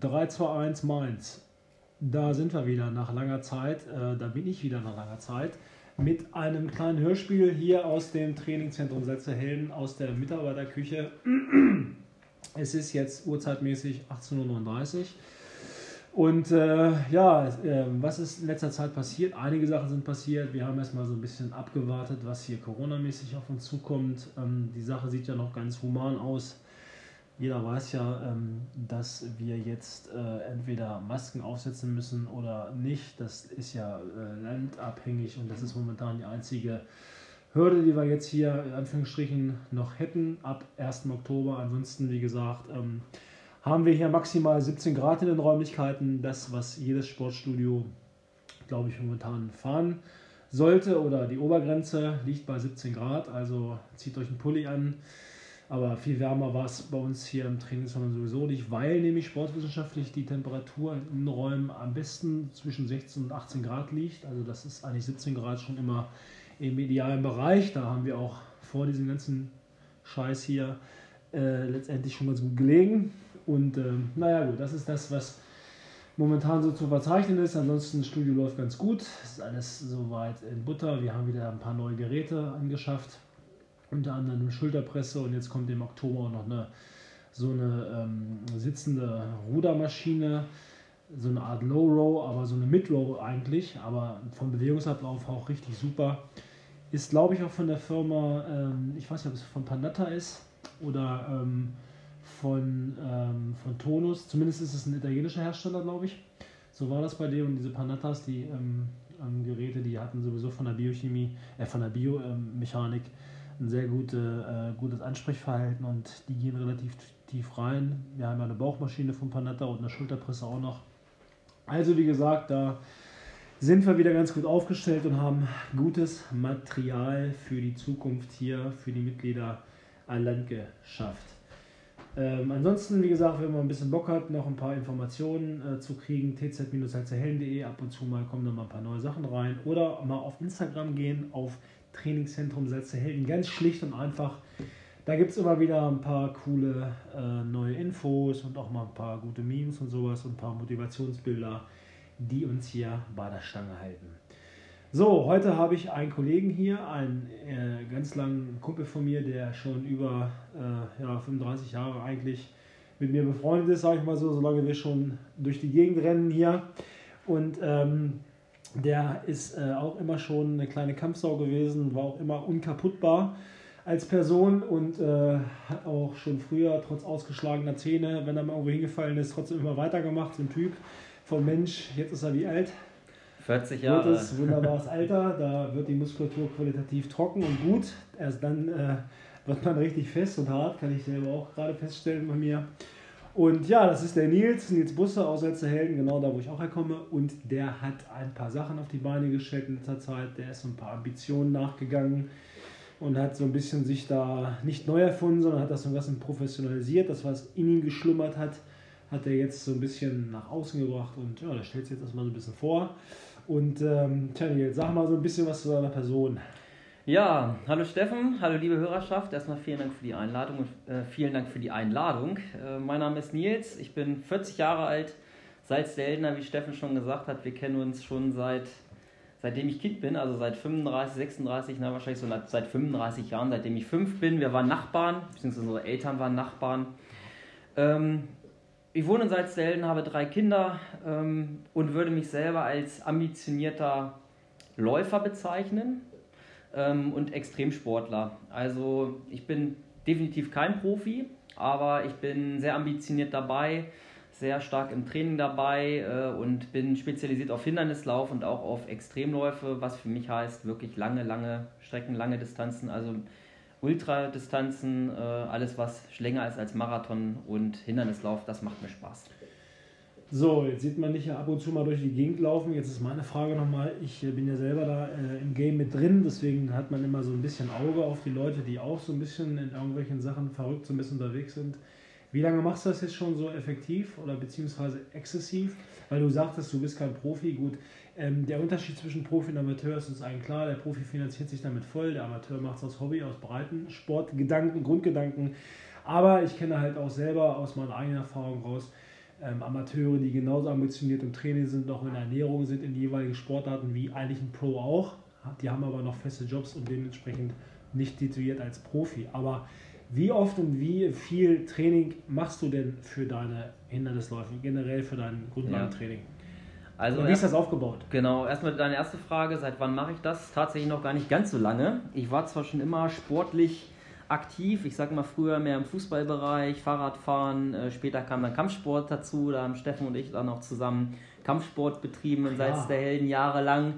3-2-1 Mainz. Da sind wir wieder nach langer Zeit. Äh, da bin ich wieder nach langer Zeit. Mit einem kleinen Hörspiel hier aus dem Trainingszentrum Sätzehelden aus der Mitarbeiterküche. Es ist jetzt urzeitmäßig 18.39 Uhr. Und äh, ja, äh, was ist in letzter Zeit passiert? Einige Sachen sind passiert. Wir haben erstmal so ein bisschen abgewartet, was hier coronamäßig auf uns zukommt. Ähm, die Sache sieht ja noch ganz human aus. Jeder weiß ja, ähm, dass wir jetzt äh, entweder Masken aufsetzen müssen oder nicht. Das ist ja äh, landabhängig und das ist momentan die einzige Hürde, die wir jetzt hier in Anführungsstrichen noch hätten ab 1. Oktober. Ansonsten, wie gesagt, ähm, haben wir hier maximal 17 Grad in den Räumlichkeiten. Das, was jedes Sportstudio, glaube ich, momentan fahren sollte oder die Obergrenze liegt bei 17 Grad. Also zieht euch einen Pulli an. Aber viel wärmer war es bei uns hier im Trainingsraum sowieso nicht, weil nämlich sportwissenschaftlich die Temperatur in Innenräumen am besten zwischen 16 und 18 Grad liegt. Also das ist eigentlich 17 Grad schon immer im idealen Bereich. Da haben wir auch vor diesem ganzen Scheiß hier äh, letztendlich schon ganz gut gelegen. Und äh, naja gut, das ist das, was momentan so zu verzeichnen ist. Ansonsten, das Studio läuft ganz gut. Es ist alles soweit in Butter. Wir haben wieder ein paar neue Geräte angeschafft unter anderem eine Schulterpresse und jetzt kommt im Oktober auch noch eine so eine ähm, sitzende Rudermaschine, so eine Art Low Row, aber so eine Mid Row eigentlich, aber vom Bewegungsablauf auch richtig super. Ist glaube ich auch von der Firma, ähm, ich weiß nicht, ob es von Panatta ist oder ähm, von, ähm, von Tonus, zumindest ist es ein italienischer Hersteller, glaube ich. So war das bei dem und diese Panattas, die ähm, ähm, Geräte, die hatten sowieso von der Biochemie, äh, von der Biomechanik ein sehr gute, äh, gutes Ansprechverhalten und die gehen relativ tief rein. Wir haben ja eine Bauchmaschine von Panatta und eine Schulterpresse auch noch. Also wie gesagt, da sind wir wieder ganz gut aufgestellt und haben gutes Material für die Zukunft hier, für die Mitglieder an Land geschafft. Ähm, ansonsten, wie gesagt, wenn man ein bisschen Bock hat, noch ein paar Informationen äh, zu kriegen, tz-herzerhellen.de, ab und zu mal kommen da mal ein paar neue Sachen rein oder mal auf Instagram gehen, auf Trainingszentrum Sätze Helden. Ganz schlicht und einfach. Da gibt es immer wieder ein paar coole äh, neue Infos und auch mal ein paar gute Memes und sowas und ein paar Motivationsbilder, die uns hier bei der Stange halten. So, heute habe ich einen Kollegen hier, einen äh, ganz langen Kumpel von mir, der schon über äh, ja, 35 Jahre eigentlich mit mir befreundet ist, sage ich mal so, solange wir schon durch die Gegend rennen hier. Und ähm, der ist äh, auch immer schon eine kleine Kampfsau gewesen, war auch immer unkaputtbar als Person und äh, hat auch schon früher, trotz ausgeschlagener Zähne, wenn er mal irgendwo hingefallen ist, trotzdem immer weitergemacht. So ein Typ von Mensch, jetzt ist er wie alt? 40 Jahre. Gutes, wunderbares Alter, da wird die Muskulatur qualitativ trocken und gut. Erst dann äh, wird man richtig fest und hart, kann ich selber auch gerade feststellen bei mir. Und ja, das ist der Nils, Nils Busse aus Helden, genau da, wo ich auch herkomme. Und der hat ein paar Sachen auf die Beine gestellt in letzter Zeit. Der ist so ein paar Ambitionen nachgegangen und hat so ein bisschen sich da nicht neu erfunden, sondern hat das so ein bisschen professionalisiert. Das, was in ihm geschlummert hat, hat er jetzt so ein bisschen nach außen gebracht. Und ja, das stellt sich jetzt erstmal so ein bisschen vor. Und ähm, tja, Nils, sag mal so ein bisschen was zu seiner Person. Ja, hallo Steffen, hallo liebe Hörerschaft. Erstmal vielen Dank für die Einladung und äh, vielen Dank für die Einladung. Äh, mein Name ist Nils, ich bin 40 Jahre alt, Salzseldener, wie Steffen schon gesagt hat. Wir kennen uns schon seit seitdem ich Kind bin, also seit 35, 36, na, wahrscheinlich so seit 35 Jahren, seitdem ich fünf bin. Wir waren Nachbarn, beziehungsweise unsere Eltern waren Nachbarn. Ähm, ich wohne in Salzselden, habe drei Kinder ähm, und würde mich selber als ambitionierter Läufer bezeichnen ähm, und Extremsportler. Also ich bin definitiv kein Profi, aber ich bin sehr ambitioniert dabei, sehr stark im Training dabei äh, und bin spezialisiert auf Hindernislauf und auch auf Extremläufe, was für mich heißt wirklich lange, lange Strecken, lange Distanzen, also Ultradistanzen, äh, alles was länger ist als Marathon und Hindernislauf, das macht mir Spaß. So, jetzt sieht man dich ja ab und zu mal durch die Gegend laufen. Jetzt ist meine Frage nochmal, ich äh, bin ja selber da äh, im Game mit drin, deswegen hat man immer so ein bisschen Auge auf die Leute, die auch so ein bisschen in irgendwelchen Sachen verrückt so ein bisschen unterwegs sind. Wie lange machst du das jetzt schon so effektiv oder beziehungsweise exzessiv? Weil du sagtest, du bist kein Profi. Gut, ähm, der Unterschied zwischen Profi und Amateur ist uns allen klar. Der Profi finanziert sich damit voll, der Amateur macht es aus Hobby, aus breiten Sportgedanken, Grundgedanken. Aber ich kenne halt auch selber aus meiner eigenen Erfahrung raus, ähm, Amateure, die genauso ambitioniert im Training sind, noch in der Ernährung sind, in jeweiligen Sportarten wie eigentlich ein Pro auch. Die haben aber noch feste Jobs und dementsprechend nicht tituliert als Profi. Aber wie oft und wie viel Training machst du denn für deine Hindernisläufe, generell für dein Grundlagentraining? Ja. Also wie ist das aufgebaut? Genau, erstmal deine erste Frage, seit wann mache ich das? Tatsächlich noch gar nicht ganz so lange. Ich war zwar schon immer sportlich aktiv, ich sag mal früher mehr im Fußballbereich, Fahrradfahren, äh, später kam dann Kampfsport dazu, da haben Steffen und ich dann noch zusammen Kampfsport betrieben in Salz der Helden jahrelang.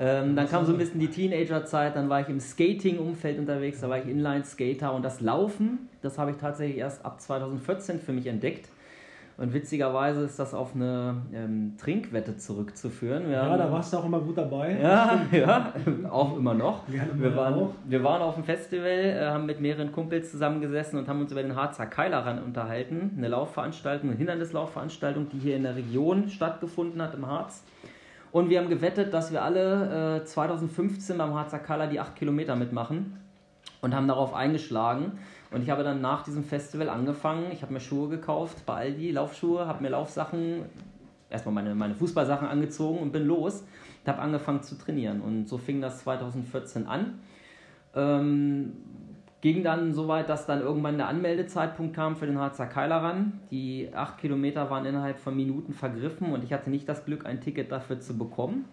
Ähm, dann kam so ein bisschen die Teenagerzeit, dann war ich im Skating-Umfeld unterwegs, da war ich Inline-Skater und das Laufen, das habe ich tatsächlich erst ab 2014 für mich entdeckt. Und witzigerweise ist das auf eine ähm, Trinkwette zurückzuführen. Wir ja, haben, da warst du auch immer gut dabei. Ja, ja auch immer noch. Wir waren, wir waren auf dem Festival, äh, haben mit mehreren Kumpels zusammengesessen und haben uns über den Harzer Keilerrand unterhalten. Eine Laufveranstaltung, eine Hindernislaufveranstaltung, die hier in der Region stattgefunden hat, im Harz. Und wir haben gewettet, dass wir alle äh, 2015 beim Harzer Keiler die 8 Kilometer mitmachen und haben darauf eingeschlagen. Und ich habe dann nach diesem Festival angefangen, ich habe mir Schuhe gekauft bei Aldi, Laufschuhe, habe mir Laufsachen, erstmal meine, meine Fußballsachen angezogen und bin los und habe angefangen zu trainieren. Und so fing das 2014 an. Ähm, ging dann so weit, dass dann irgendwann der Anmeldezeitpunkt kam für den Harzer Keiler ran. Die acht Kilometer waren innerhalb von Minuten vergriffen und ich hatte nicht das Glück, ein Ticket dafür zu bekommen.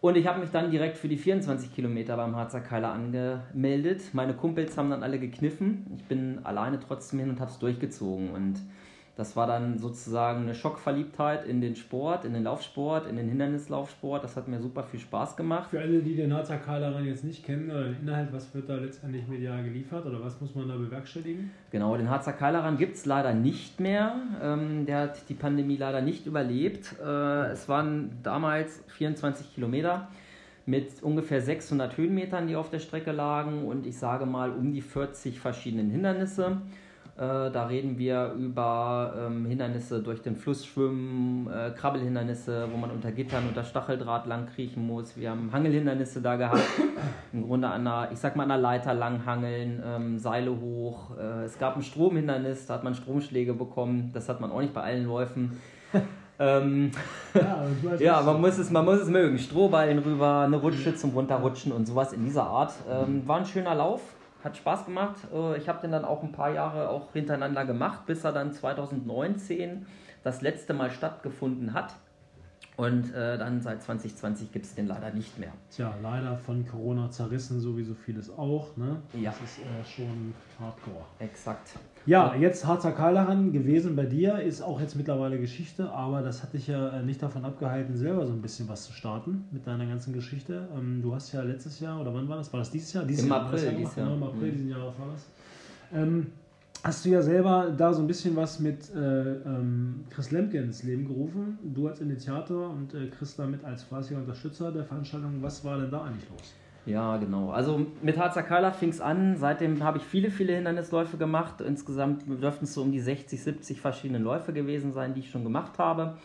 Und ich habe mich dann direkt für die 24 Kilometer beim Harzer Keiler angemeldet. Meine Kumpels haben dann alle gekniffen. Ich bin alleine trotzdem hin und habe es durchgezogen. Und das war dann sozusagen eine Schockverliebtheit in den Sport, in den Laufsport, in den Hindernislaufsport. Das hat mir super viel Spaß gemacht. Für alle, die den Harzer Keileran jetzt nicht kennen, oder den Inhalt, was wird da letztendlich medial geliefert oder was muss man da bewerkstelligen? Genau, den Harzer Keileran gibt es leider nicht mehr. Ähm, der hat die Pandemie leider nicht überlebt. Äh, es waren damals 24 Kilometer mit ungefähr 600 Höhenmetern, die auf der Strecke lagen und ich sage mal um die 40 verschiedenen Hindernisse. Äh, da reden wir über ähm, Hindernisse durch den Fluss schwimmen, äh, Krabbelhindernisse, wo man unter Gittern, unter Stacheldraht lang kriechen muss. Wir haben Hangelhindernisse da gehabt. Im Grunde an einer, ich sag mal, an einer Leiter lang hangeln, ähm, Seile hoch. Äh, es gab ein Stromhindernis, da hat man Stromschläge bekommen. Das hat man auch nicht bei allen Läufen. ähm, ja, ja man, muss es, man muss es mögen. Strohballen rüber, eine Rutsche zum Runterrutschen und sowas in dieser Art. Ähm, war ein schöner Lauf hat Spaß gemacht. Äh, ich habe den dann auch ein paar Jahre auch hintereinander gemacht, bis er dann 2019 das letzte Mal stattgefunden hat. Und äh, dann seit 2020 gibt es den leider nicht mehr. Tja, leider von Corona zerrissen, so wie so vieles auch. Ne? Ja. Das ist äh, schon hardcore. Exakt. Ja, jetzt Harzer Keileran gewesen bei dir, ist auch jetzt mittlerweile Geschichte, aber das hat dich ja äh, nicht davon abgehalten, selber so ein bisschen was zu starten mit deiner ganzen Geschichte. Ähm, du hast ja letztes Jahr, oder wann war das? War das dieses Jahr? Dieses Im Jahr, April, dieses Jahr. Genau, Im April mhm. diesen Jahres war das. Ähm, hast du ja selber da so ein bisschen was mit äh, ähm, Chris Lemke ins Leben gerufen. Du als Initiator und äh, Chris damit als fleißiger Unterstützer der Veranstaltung. Was war denn da eigentlich los? Ja, genau. Also mit Harzer Keiler fing es an. Seitdem habe ich viele, viele Hindernisläufe gemacht. Insgesamt dürften es so um die 60, 70 verschiedene Läufe gewesen sein, die ich schon gemacht habe.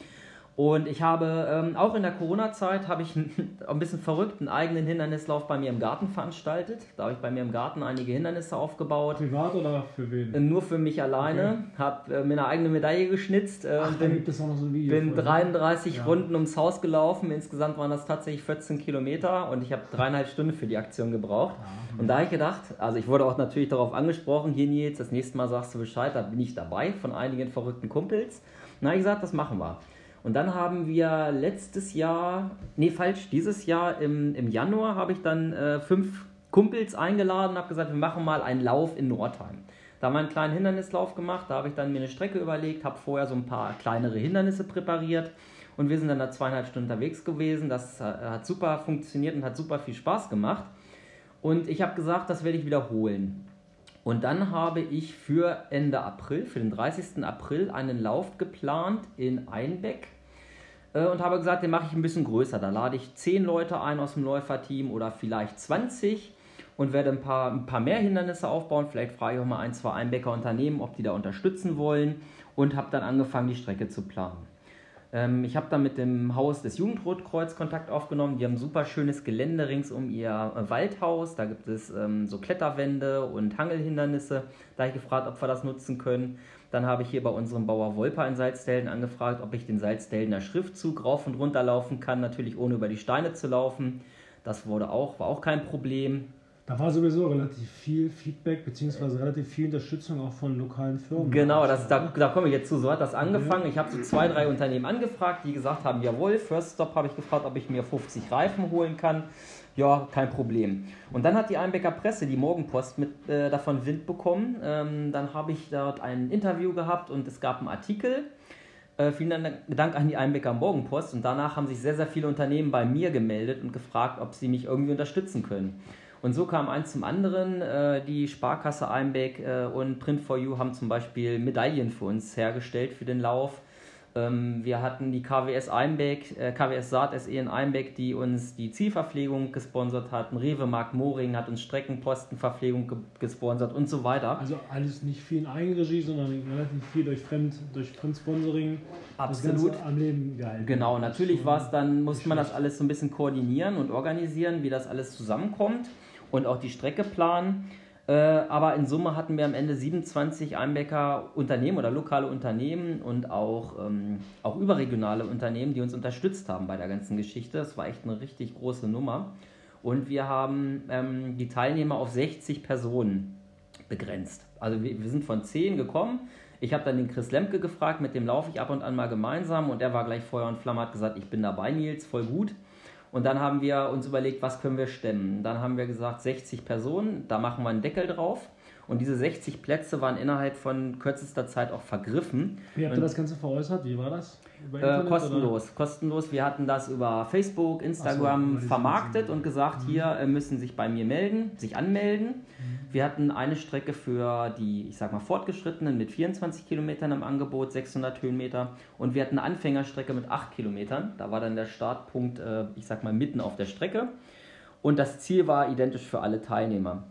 Und ich habe ähm, auch in der Corona-Zeit habe ich ein bisschen verrückt einen eigenen Hindernislauf bei mir im Garten veranstaltet. Da habe ich bei mir im Garten einige Hindernisse aufgebaut. Privat oder für wen? Äh, nur für mich alleine. Okay. Habe äh, mir eine eigene Medaille geschnitzt. Äh, Ach, bin, gibt es auch noch so ein Video. Bin 33 ja. Runden ums Haus gelaufen. Insgesamt waren das tatsächlich 14 Kilometer und ich habe dreieinhalb Stunden für die Aktion gebraucht. Ja. Und da habe ich gedacht, also ich wurde auch natürlich darauf angesprochen, hier Nils, das nächste Mal sagst du Bescheid, da bin ich dabei von einigen verrückten Kumpels. Na, ich gesagt, das machen wir. Und dann haben wir letztes Jahr, nee, falsch, dieses Jahr im, im Januar habe ich dann äh, fünf Kumpels eingeladen und habe gesagt, wir machen mal einen Lauf in Nordheim. Da haben wir einen kleinen Hindernislauf gemacht, da habe ich dann mir eine Strecke überlegt, habe vorher so ein paar kleinere Hindernisse präpariert und wir sind dann da zweieinhalb Stunden unterwegs gewesen. Das äh, hat super funktioniert und hat super viel Spaß gemacht. Und ich habe gesagt, das werde ich wiederholen. Und dann habe ich für Ende April, für den 30. April, einen Lauf geplant in Einbeck äh, und habe gesagt, den mache ich ein bisschen größer. Da lade ich 10 Leute ein aus dem Läuferteam oder vielleicht 20 und werde ein paar, ein paar mehr Hindernisse aufbauen. Vielleicht frage ich auch mal ein, zwei Einbecker Unternehmen, ob die da unterstützen wollen und habe dann angefangen, die Strecke zu planen. Ähm, ich habe dann mit dem Haus des Jugendrotkreuz Kontakt aufgenommen. Die haben ein super schönes Gelände rings um ihr äh, Waldhaus. Da gibt es ähm, so Kletterwände und Hangelhindernisse. Da habe ich gefragt, ob wir das nutzen können. Dann habe ich hier bei unserem Bauer Wolper in Salzdelden angefragt, ob ich den Salzdeldener Schriftzug rauf und runter laufen kann, natürlich ohne über die Steine zu laufen. Das wurde auch, war auch kein Problem. Da war sowieso relativ viel Feedback bzw. relativ viel Unterstützung auch von lokalen Firmen. Genau, das, da, da komme ich jetzt zu. So hat das angefangen. Ich habe so zwei, drei Unternehmen angefragt, die gesagt haben, jawohl, First Stop habe ich gefragt, ob ich mir 50 Reifen holen kann. Ja, kein Problem. Und dann hat die Einbecker Presse, die Morgenpost, mit, äh, davon Wind bekommen. Ähm, dann habe ich dort ein Interview gehabt und es gab einen Artikel. Äh, vielen Dank an die Einbecker Morgenpost. Und danach haben sich sehr, sehr viele Unternehmen bei mir gemeldet und gefragt, ob sie mich irgendwie unterstützen können. Und so kam eins zum anderen. Äh, die Sparkasse Einbeck äh, und Print4U haben zum Beispiel Medaillen für uns hergestellt für den Lauf. Ähm, wir hatten die KWS Einbeck, äh, KWS Saat SE in Einbeck, die uns die Zielverpflegung gesponsert hatten. Rewe Mark Moring hat uns Streckenpostenverpflegung ge gesponsert und so weiter. Also alles nicht viel in Eigenregie, sondern relativ viel durch Fremd, durch Fremdsponsoring. Absolut. am Leben gehalten. Genau, natürlich war es dann, musste man das alles so ein bisschen koordinieren und organisieren, wie das alles zusammenkommt und auch die Strecke planen. Äh, aber in Summe hatten wir am Ende 27 Einbecker Unternehmen oder lokale Unternehmen und auch, ähm, auch überregionale Unternehmen, die uns unterstützt haben bei der ganzen Geschichte. Das war echt eine richtig große Nummer. Und wir haben ähm, die Teilnehmer auf 60 Personen begrenzt. Also wir, wir sind von 10 gekommen. Ich habe dann den Chris Lemke gefragt, mit dem laufe ich ab und an mal gemeinsam und der war gleich Feuer und Flamme, hat gesagt, ich bin dabei, Nils, voll gut. Und dann haben wir uns überlegt, was können wir stemmen. Dann haben wir gesagt, 60 Personen, da machen wir einen Deckel drauf. Und diese 60 Plätze waren innerhalb von kürzester Zeit auch vergriffen. Wie habt ihr das Ganze veräußert? Wie war das? Äh, kostenlos, oder? kostenlos. Wir hatten das über Facebook, Instagram so, vermarktet und gesagt, mhm. hier äh, müssen sich bei mir melden, sich anmelden. Mhm. Wir hatten eine Strecke für die, ich sag mal, Fortgeschrittenen mit 24 Kilometern im Angebot, 600 Höhenmeter. Und wir hatten eine Anfängerstrecke mit 8 Kilometern. Da war dann der Startpunkt, äh, ich sag mal, mitten auf der Strecke. Und das Ziel war identisch für alle Teilnehmer.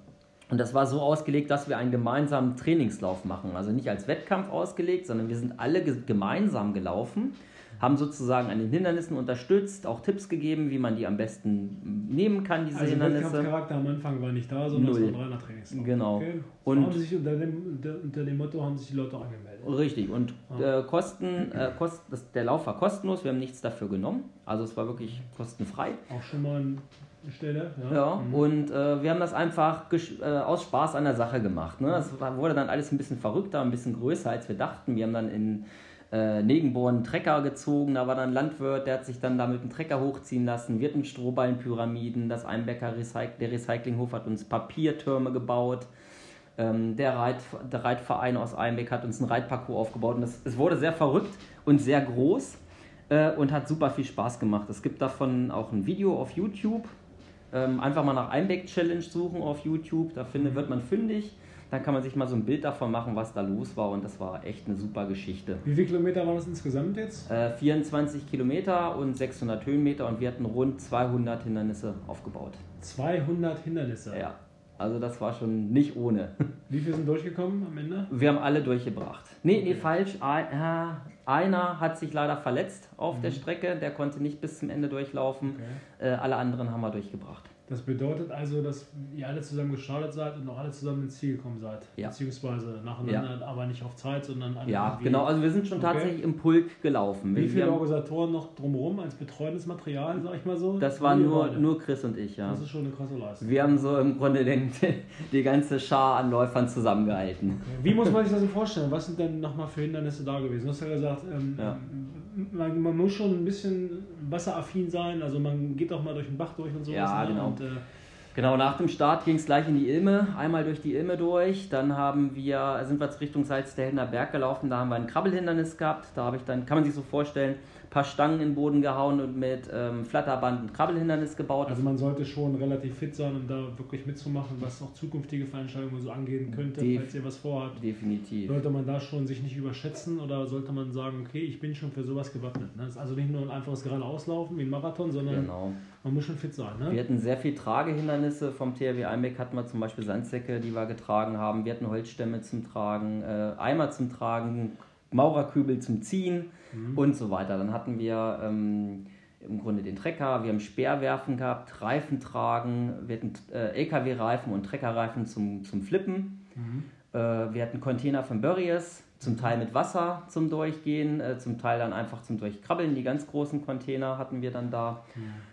Und das war so ausgelegt, dass wir einen gemeinsamen Trainingslauf machen. Also nicht als Wettkampf ausgelegt, sondern wir sind alle gemeinsam gelaufen, haben sozusagen an den Hindernissen unterstützt, auch Tipps gegeben, wie man die am besten nehmen kann, diese also Hindernisse. Also Wettkampfcharakter am Anfang war nicht da, sondern Null. es war ein reiner Trainingslauf. Genau. Okay. Und haben sich unter, dem, unter dem Motto haben sich die Leute angemeldet. Richtig. Und äh, Kosten, äh, Kost, das, der Lauf war kostenlos, wir haben nichts dafür genommen. Also es war wirklich kostenfrei. Auch schon mal ein Stelle. Ja, ja mhm. und äh, wir haben das einfach äh, aus Spaß an der Sache gemacht. Ne? Es wurde dann alles ein bisschen verrückter, ein bisschen größer, als wir dachten. Wir haben dann in äh, Negenborn einen Trecker gezogen, da war dann ein Landwirt, der hat sich dann damit einen Trecker hochziehen lassen. Wir hatten Strohballenpyramiden, das Einbecker Recyc der Recyclinghof hat uns Papiertürme gebaut. Ähm, der, Reit, der Reitverein aus Einbeck hat uns einen Reitparcours aufgebaut. Und es wurde sehr verrückt und sehr groß äh, und hat super viel Spaß gemacht. Es gibt davon auch ein Video auf YouTube. Ähm, einfach mal nach Einbeck Challenge suchen auf YouTube, da finde, wird man fündig. Dann kann man sich mal so ein Bild davon machen, was da los war und das war echt eine super Geschichte. Wie viele Kilometer waren das insgesamt jetzt? Äh, 24 Kilometer und 600 Höhenmeter und wir hatten rund 200 Hindernisse aufgebaut. 200 Hindernisse? Ja. Also das war schon nicht ohne. Wie viele sind durchgekommen am Ende? Wir haben alle durchgebracht. Nee, okay. nee, falsch. Einer hat sich leider verletzt auf mhm. der Strecke, der konnte nicht bis zum Ende durchlaufen. Okay. Äh, alle anderen haben wir durchgebracht. Das bedeutet also, dass ihr alle zusammen gestartet seid und auch alle zusammen ins Ziel gekommen seid. Ja. Beziehungsweise nacheinander, ja. aber nicht auf Zeit, sondern alle Ja, genau. Also wir sind schon okay. tatsächlich im Pulk gelaufen. Wie viele Organisatoren noch drumherum als betreuendes Material, sag ich mal so? Das waren nur, nur Chris und ich, ja. Das ist schon eine krasse Leistung. Wir haben so im Grunde den, die ganze Schar an Läufern zusammengehalten. Okay. Wie muss man sich das denn vorstellen? Was sind denn nochmal für Hindernisse da gewesen? Du hast ja gesagt, ähm, ja. Man, man, muss schon ein bisschen wasseraffin sein. Also man geht auch mal durch den Bach durch und so. Ja, ne? genau. Und, äh, Genau, nach dem Start ging es gleich in die Ilme, einmal durch die Ilme durch. Dann haben wir, sind wir jetzt Richtung Salzdelner Berg gelaufen, da haben wir ein Krabbelhindernis gehabt. Da habe ich dann, kann man sich so vorstellen, paar Stangen in den Boden gehauen und mit ähm, Flatterband ein Krabbelhindernis gebaut. Also man sollte schon relativ fit sein, um da wirklich mitzumachen, was auch zukünftige Veranstaltungen so angehen könnte, Def falls ihr was vorhabt. Definitiv. Sollte man da schon sich nicht überschätzen oder sollte man sagen, okay, ich bin schon für sowas gewappnet. Ne? Das ist also nicht nur ein einfaches geradeauslaufen wie ein Marathon, sondern genau. man muss schon fit sein. Ne? Wir hatten sehr viel Tragehindernisse vom THW Einbeck, hatten wir zum Beispiel Sandsäcke, die wir getragen haben. Wir hatten Holzstämme zum Tragen, äh, Eimer zum Tragen, Maurerkübel zum Ziehen mhm. und so weiter. Dann hatten wir ähm, im Grunde den Trecker, wir haben Speerwerfen gehabt, Reifen tragen, wir hatten äh, LKW-Reifen und Treckerreifen zum, zum Flippen. Mhm. Äh, wir hatten Container von Burries, zum Teil mit Wasser zum Durchgehen, äh, zum Teil dann einfach zum Durchkrabbeln. Die ganz großen Container hatten wir dann da.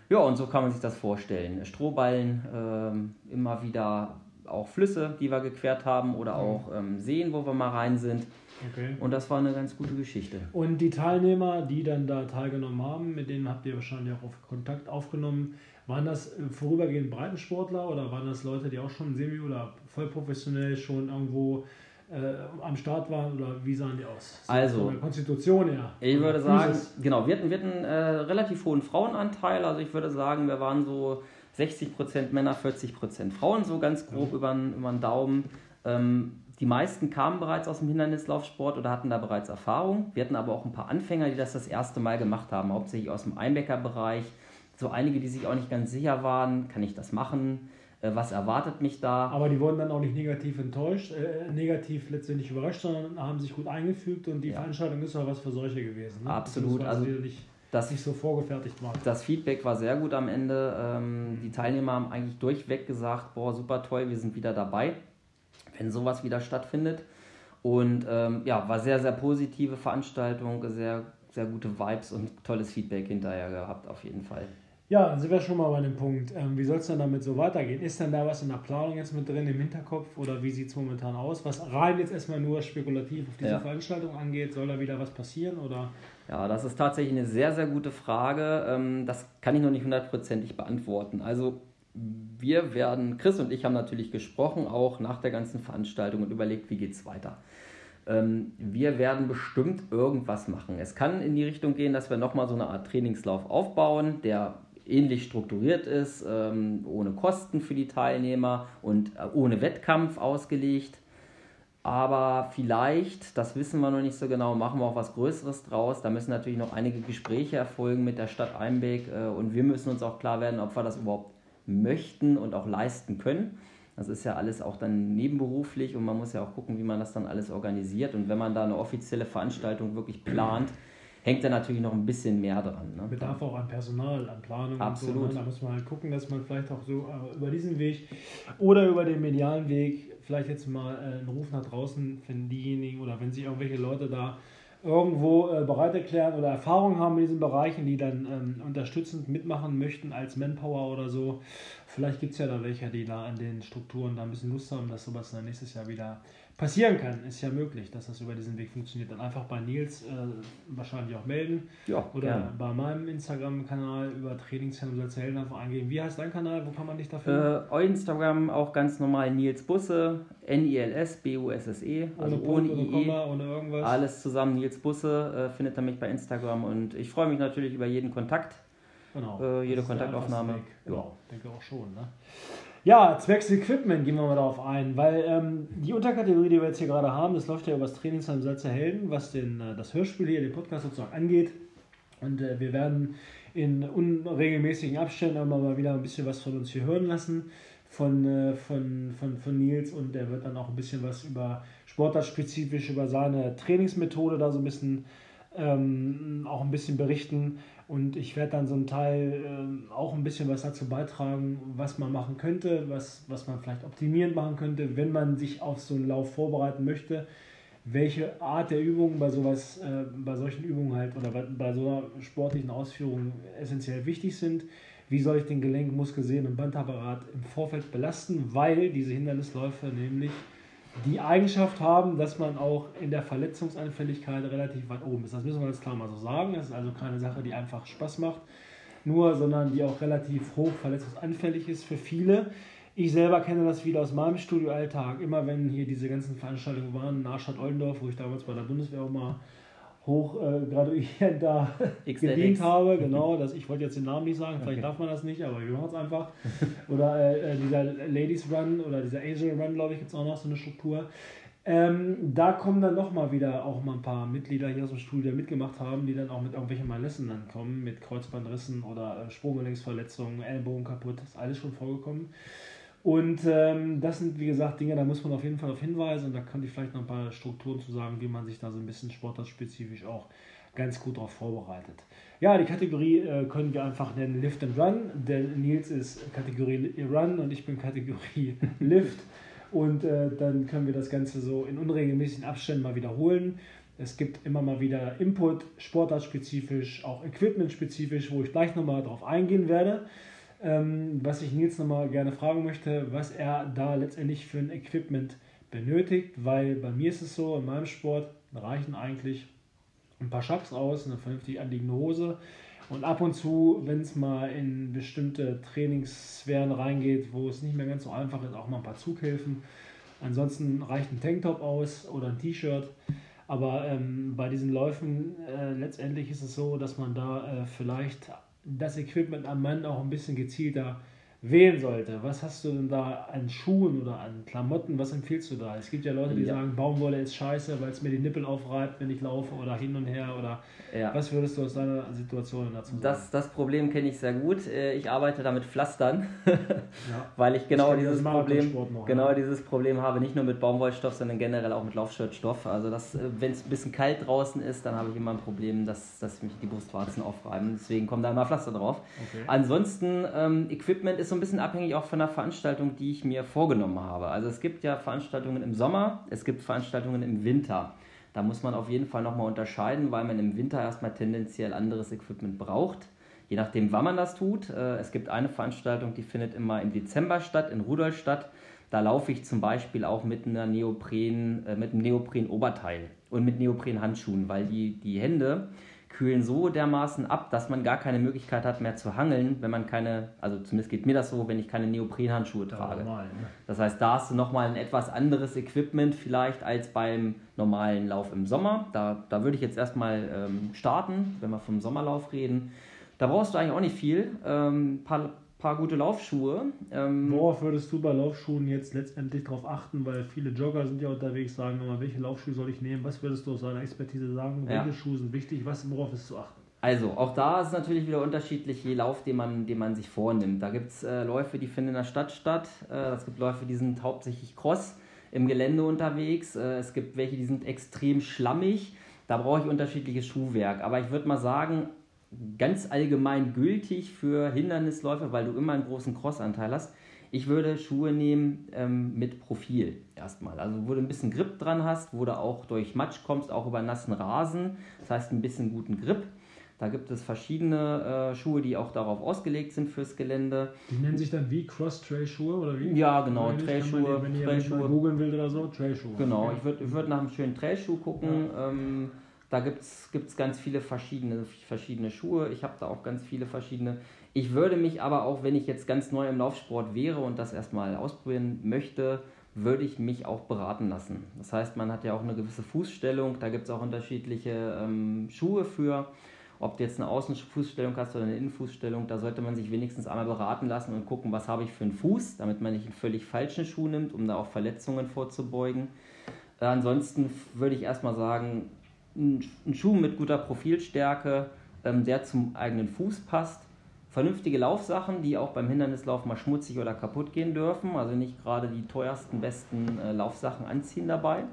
Ja, ja und so kann man sich das vorstellen. Strohballen, ähm, immer wieder auch Flüsse, die wir gequert haben oder auch ähm, Seen, wo wir mal rein sind. Okay. Und das war eine ganz gute Geschichte. Und die Teilnehmer, die dann da teilgenommen haben, mit denen habt ihr wahrscheinlich auch auf Kontakt aufgenommen. Waren das äh, vorübergehend Breitensportler oder waren das Leute, die auch schon semi- oder vollprofessionell schon irgendwo äh, am Start waren oder wie sahen die aus? So also, von der Konstitution her. Ich würde sagen, genau, wir hatten, wir hatten äh, relativ hohen Frauenanteil. Also ich würde sagen, wir waren so 60% Männer, 40% Frauen, so ganz grob ja. über, über den Daumen. Ähm, die meisten kamen bereits aus dem Hindernislaufsport oder hatten da bereits Erfahrung. Wir hatten aber auch ein paar Anfänger, die das das erste Mal gemacht haben, hauptsächlich aus dem Einbäckerbereich. So einige, die sich auch nicht ganz sicher waren, kann ich das machen? Äh, was erwartet mich da? Aber die wurden dann auch nicht negativ enttäuscht, äh, negativ letztendlich überrascht, sondern haben sich gut eingefügt und die ja. Veranstaltung ist auch was für solche gewesen. Ne? Absolut. Also nicht, das, nicht so vorgefertigt war. Das Feedback war sehr gut am Ende. Ähm, die Teilnehmer haben eigentlich durchweg gesagt, boah, super toll, wir sind wieder dabei wenn sowas wieder stattfindet. Und ähm, ja, war sehr, sehr positive Veranstaltung, sehr, sehr gute Vibes und tolles Feedback hinterher gehabt, auf jeden Fall. Ja, dann sind wir schon mal bei dem Punkt. Ähm, wie soll es denn damit so weitergehen? Ist denn da was in der Planung jetzt mit drin im Hinterkopf oder wie sieht es momentan aus? Was rein jetzt erstmal nur spekulativ auf diese ja. Veranstaltung angeht, soll da wieder was passieren oder? Ja, das ist tatsächlich eine sehr, sehr gute Frage. Ähm, das kann ich noch nicht hundertprozentig beantworten. Also wir werden, Chris und ich haben natürlich gesprochen, auch nach der ganzen Veranstaltung und überlegt, wie geht es weiter. Ähm, wir werden bestimmt irgendwas machen. Es kann in die Richtung gehen, dass wir nochmal so eine Art Trainingslauf aufbauen, der ähnlich strukturiert ist, ähm, ohne Kosten für die Teilnehmer und äh, ohne Wettkampf ausgelegt. Aber vielleicht, das wissen wir noch nicht so genau, machen wir auch was Größeres draus. Da müssen natürlich noch einige Gespräche erfolgen mit der Stadt Einbeck äh, und wir müssen uns auch klar werden, ob wir das überhaupt möchten und auch leisten können. Das ist ja alles auch dann nebenberuflich und man muss ja auch gucken, wie man das dann alles organisiert. Und wenn man da eine offizielle Veranstaltung wirklich plant, hängt da natürlich noch ein bisschen mehr dran. Ne? Bedarf auch an Personal, an Planung. Absolut. So, ne? Da muss man halt gucken, dass man vielleicht auch so äh, über diesen Weg oder über den medialen Weg vielleicht jetzt mal äh, einen Ruf nach draußen finden, diejenigen oder wenn sich irgendwelche Leute da irgendwo äh, bereit erklären oder Erfahrung haben in diesen Bereichen, die dann ähm, unterstützend mitmachen möchten als Manpower oder so. Vielleicht gibt es ja da welche, die da an den Strukturen da ein bisschen Lust haben, dass sowas dann nächstes Jahr wieder passieren kann. Ist ja möglich, dass das über diesen Weg funktioniert. Dann einfach bei Nils äh, wahrscheinlich auch melden. Ja, oder gerne. bei meinem Instagram-Kanal über Trainingszentrum Helden einfach eingeben. Wie heißt dein Kanal? Wo kann man dich dafür? Äh, Instagram auch ganz normal Nils Busse, N-I-L-S, B-U-S-S-E, also ohne, ohne IE. Komma, ohne irgendwas. Alles zusammen Nils Busse, äh, findet er mich bei Instagram und ich freue mich natürlich über jeden Kontakt. Genau. Äh, jede Kontaktaufnahme. Genau, ja. denke auch schon. Ne? Ja, zwecks Equipment gehen wir mal darauf ein, weil ähm, die Unterkategorie, die wir jetzt hier gerade haben, das läuft ja über das Trainingsheim Salzer Helden, was den, äh, das Hörspiel hier, den Podcast sozusagen angeht. Und äh, wir werden in unregelmäßigen Abständen immer mal wieder ein bisschen was von uns hier hören lassen, von, äh, von, von, von Nils. Und der wird dann auch ein bisschen was über sportartspezifisch, über seine Trainingsmethode da so ein bisschen ähm, auch ein bisschen berichten. Und ich werde dann so einen Teil äh, auch ein bisschen was dazu beitragen, was man machen könnte, was, was man vielleicht optimierend machen könnte, wenn man sich auf so einen Lauf vorbereiten möchte. Welche Art der Übungen bei sowas, äh, bei solchen Übungen halt oder bei, bei so einer sportlichen Ausführung essentiell wichtig sind. Wie soll ich den Gelenk, Muskelsehnen und Bandapparat im Vorfeld belasten, weil diese Hindernisläufe nämlich die Eigenschaft haben, dass man auch in der Verletzungsanfälligkeit relativ weit oben ist. Das müssen wir ganz klar mal so sagen. Das ist also keine Sache, die einfach Spaß macht, nur, sondern die auch relativ hoch verletzungsanfällig ist für viele. Ich selber kenne das wieder aus meinem Studioalltag. Immer wenn hier diese ganzen Veranstaltungen waren, Nachstadt Oldendorf, wo ich damals bei der Bundeswehr auch mal hoch äh, graduiert da gedient habe. Genau, das, ich wollte jetzt den Namen nicht sagen, vielleicht okay. darf man das nicht, aber wir machen es einfach. Oder äh, äh, dieser Ladies Run oder dieser Angel Run, glaube ich, gibt es auch noch so eine Struktur. Ähm, da kommen dann nochmal wieder auch mal ein paar Mitglieder hier aus dem Studio, die mitgemacht haben, die dann auch mit irgendwelchen Malessen dann kommen, mit Kreuzbandrissen oder äh, Sprunggelenksverletzungen, Ellbogen kaputt, das ist alles schon vorgekommen. Und ähm, das sind, wie gesagt, Dinge, da muss man auf jeden Fall auf hinweisen und da kann ich vielleicht noch ein paar Strukturen zu sagen, wie man sich da so ein bisschen sportartspezifisch auch ganz gut darauf vorbereitet. Ja, die Kategorie äh, können wir einfach nennen Lift and Run, denn Nils ist Kategorie Run und ich bin Kategorie Lift. Und äh, dann können wir das Ganze so in unregelmäßigen Abständen mal wiederholen. Es gibt immer mal wieder Input, sportartspezifisch, auch equipmentspezifisch, wo ich gleich nochmal drauf eingehen werde. Ähm, was ich Nils nochmal gerne fragen möchte, was er da letztendlich für ein Equipment benötigt, weil bei mir ist es so, in meinem Sport reichen eigentlich ein paar Schacks aus, eine vernünftig anliegende Hose und ab und zu, wenn es mal in bestimmte Trainingssphären reingeht, wo es nicht mehr ganz so einfach ist, auch mal ein paar Zughilfen. Ansonsten reicht ein Tanktop aus oder ein T-Shirt. Aber ähm, bei diesen Läufen äh, letztendlich ist es so, dass man da äh, vielleicht das Equipment am Mann auch ein bisschen gezielter wählen sollte. Was hast du denn da an Schuhen oder an Klamotten? Was empfiehlst du da? Es gibt ja Leute, die ja. sagen, Baumwolle ist scheiße, weil es mir die Nippel aufreibt, wenn ich laufe oder hin und her oder ja. was würdest du aus deiner Situation dazu sagen? Das, das Problem kenne ich sehr gut. Äh, ich arbeite da mit Pflastern, ja. weil ich genau ich dieses Problem noch, genau dieses Problem habe, nicht nur mit Baumwollstoff, sondern generell auch mit Laufshirtstoff. Also äh, wenn es ein bisschen kalt draußen ist, dann habe ich immer ein Problem, dass, dass mich die Brustwarzen aufreiben. Deswegen kommen da immer Pflaster drauf. Okay. Ansonsten ähm, Equipment ist ist so ein bisschen abhängig auch von der Veranstaltung, die ich mir vorgenommen habe. Also es gibt ja Veranstaltungen im Sommer, es gibt Veranstaltungen im Winter. Da muss man auf jeden Fall nochmal unterscheiden, weil man im Winter erstmal tendenziell anderes Equipment braucht. Je nachdem, wann man das tut. Äh, es gibt eine Veranstaltung, die findet immer im Dezember statt, in Rudolstadt. Da laufe ich zum Beispiel auch mit, einer Neopren, äh, mit einem Neopren-Oberteil und mit Neopren-Handschuhen, weil die, die Hände kühlen so dermaßen ab, dass man gar keine Möglichkeit hat mehr zu hangeln, wenn man keine, also zumindest geht mir das so, wenn ich keine Neoprenhandschuhe trage. Normal, ne? Das heißt, da hast du nochmal ein etwas anderes Equipment vielleicht als beim normalen Lauf im Sommer. Da, da würde ich jetzt erstmal ähm, starten, wenn wir vom Sommerlauf reden. Da brauchst du eigentlich auch nicht viel. Ähm, paar, paar gute Laufschuhe. Ähm, Worauf würdest du bei Laufschuhen jetzt letztendlich darauf achten? Weil viele Jogger sind ja unterwegs, sagen immer, welche Laufschuhe soll ich nehmen? Was würdest du aus deiner Expertise sagen? Ja. Welche Schuhe sind wichtig? Was, worauf ist zu achten? Also, auch da ist natürlich wieder unterschiedlich, je Lauf, den man, den man sich vornimmt. Da gibt es äh, Läufe, die finden in der Stadt statt. Äh, es gibt Läufe, die sind hauptsächlich Cross im Gelände unterwegs. Äh, es gibt welche, die sind extrem schlammig. Da brauche ich unterschiedliches Schuhwerk. Aber ich würde mal sagen, ganz allgemein gültig für Hindernisläufer, weil du immer einen großen Crossanteil hast. Ich würde Schuhe nehmen ähm, mit Profil erstmal. Also wo du ein bisschen Grip dran hast, wo du auch durch Matsch kommst, auch über nassen Rasen. Das heißt ein bisschen guten Grip. Da gibt es verschiedene äh, Schuhe, die auch darauf ausgelegt sind fürs Gelände. Die nennen sich dann wie Cross-Trail-Schuhe oder wie? Ja, genau, Trail-Schuhe. Wenn ihr Trail googeln will oder so, Trail-Schuhe. Genau, okay. ich würde würd nach einem schönen Trail-Schuh gucken. Ja. Ähm, da gibt es ganz viele verschiedene, verschiedene Schuhe. Ich habe da auch ganz viele verschiedene. Ich würde mich aber auch, wenn ich jetzt ganz neu im Laufsport wäre und das erstmal ausprobieren möchte, würde ich mich auch beraten lassen. Das heißt, man hat ja auch eine gewisse Fußstellung, da gibt es auch unterschiedliche ähm, Schuhe für. Ob du jetzt eine Außenfußstellung hast oder eine Innenfußstellung, da sollte man sich wenigstens einmal beraten lassen und gucken, was habe ich für einen Fuß, damit man nicht einen völlig falschen Schuh nimmt, um da auch Verletzungen vorzubeugen. Äh, ansonsten würde ich erstmal sagen, ein Schuh mit guter Profilstärke, ähm, der zum eigenen Fuß passt. Vernünftige Laufsachen, die auch beim Hindernislauf mal schmutzig oder kaputt gehen dürfen. Also nicht gerade die teuersten, besten äh, Laufsachen anziehen dabei.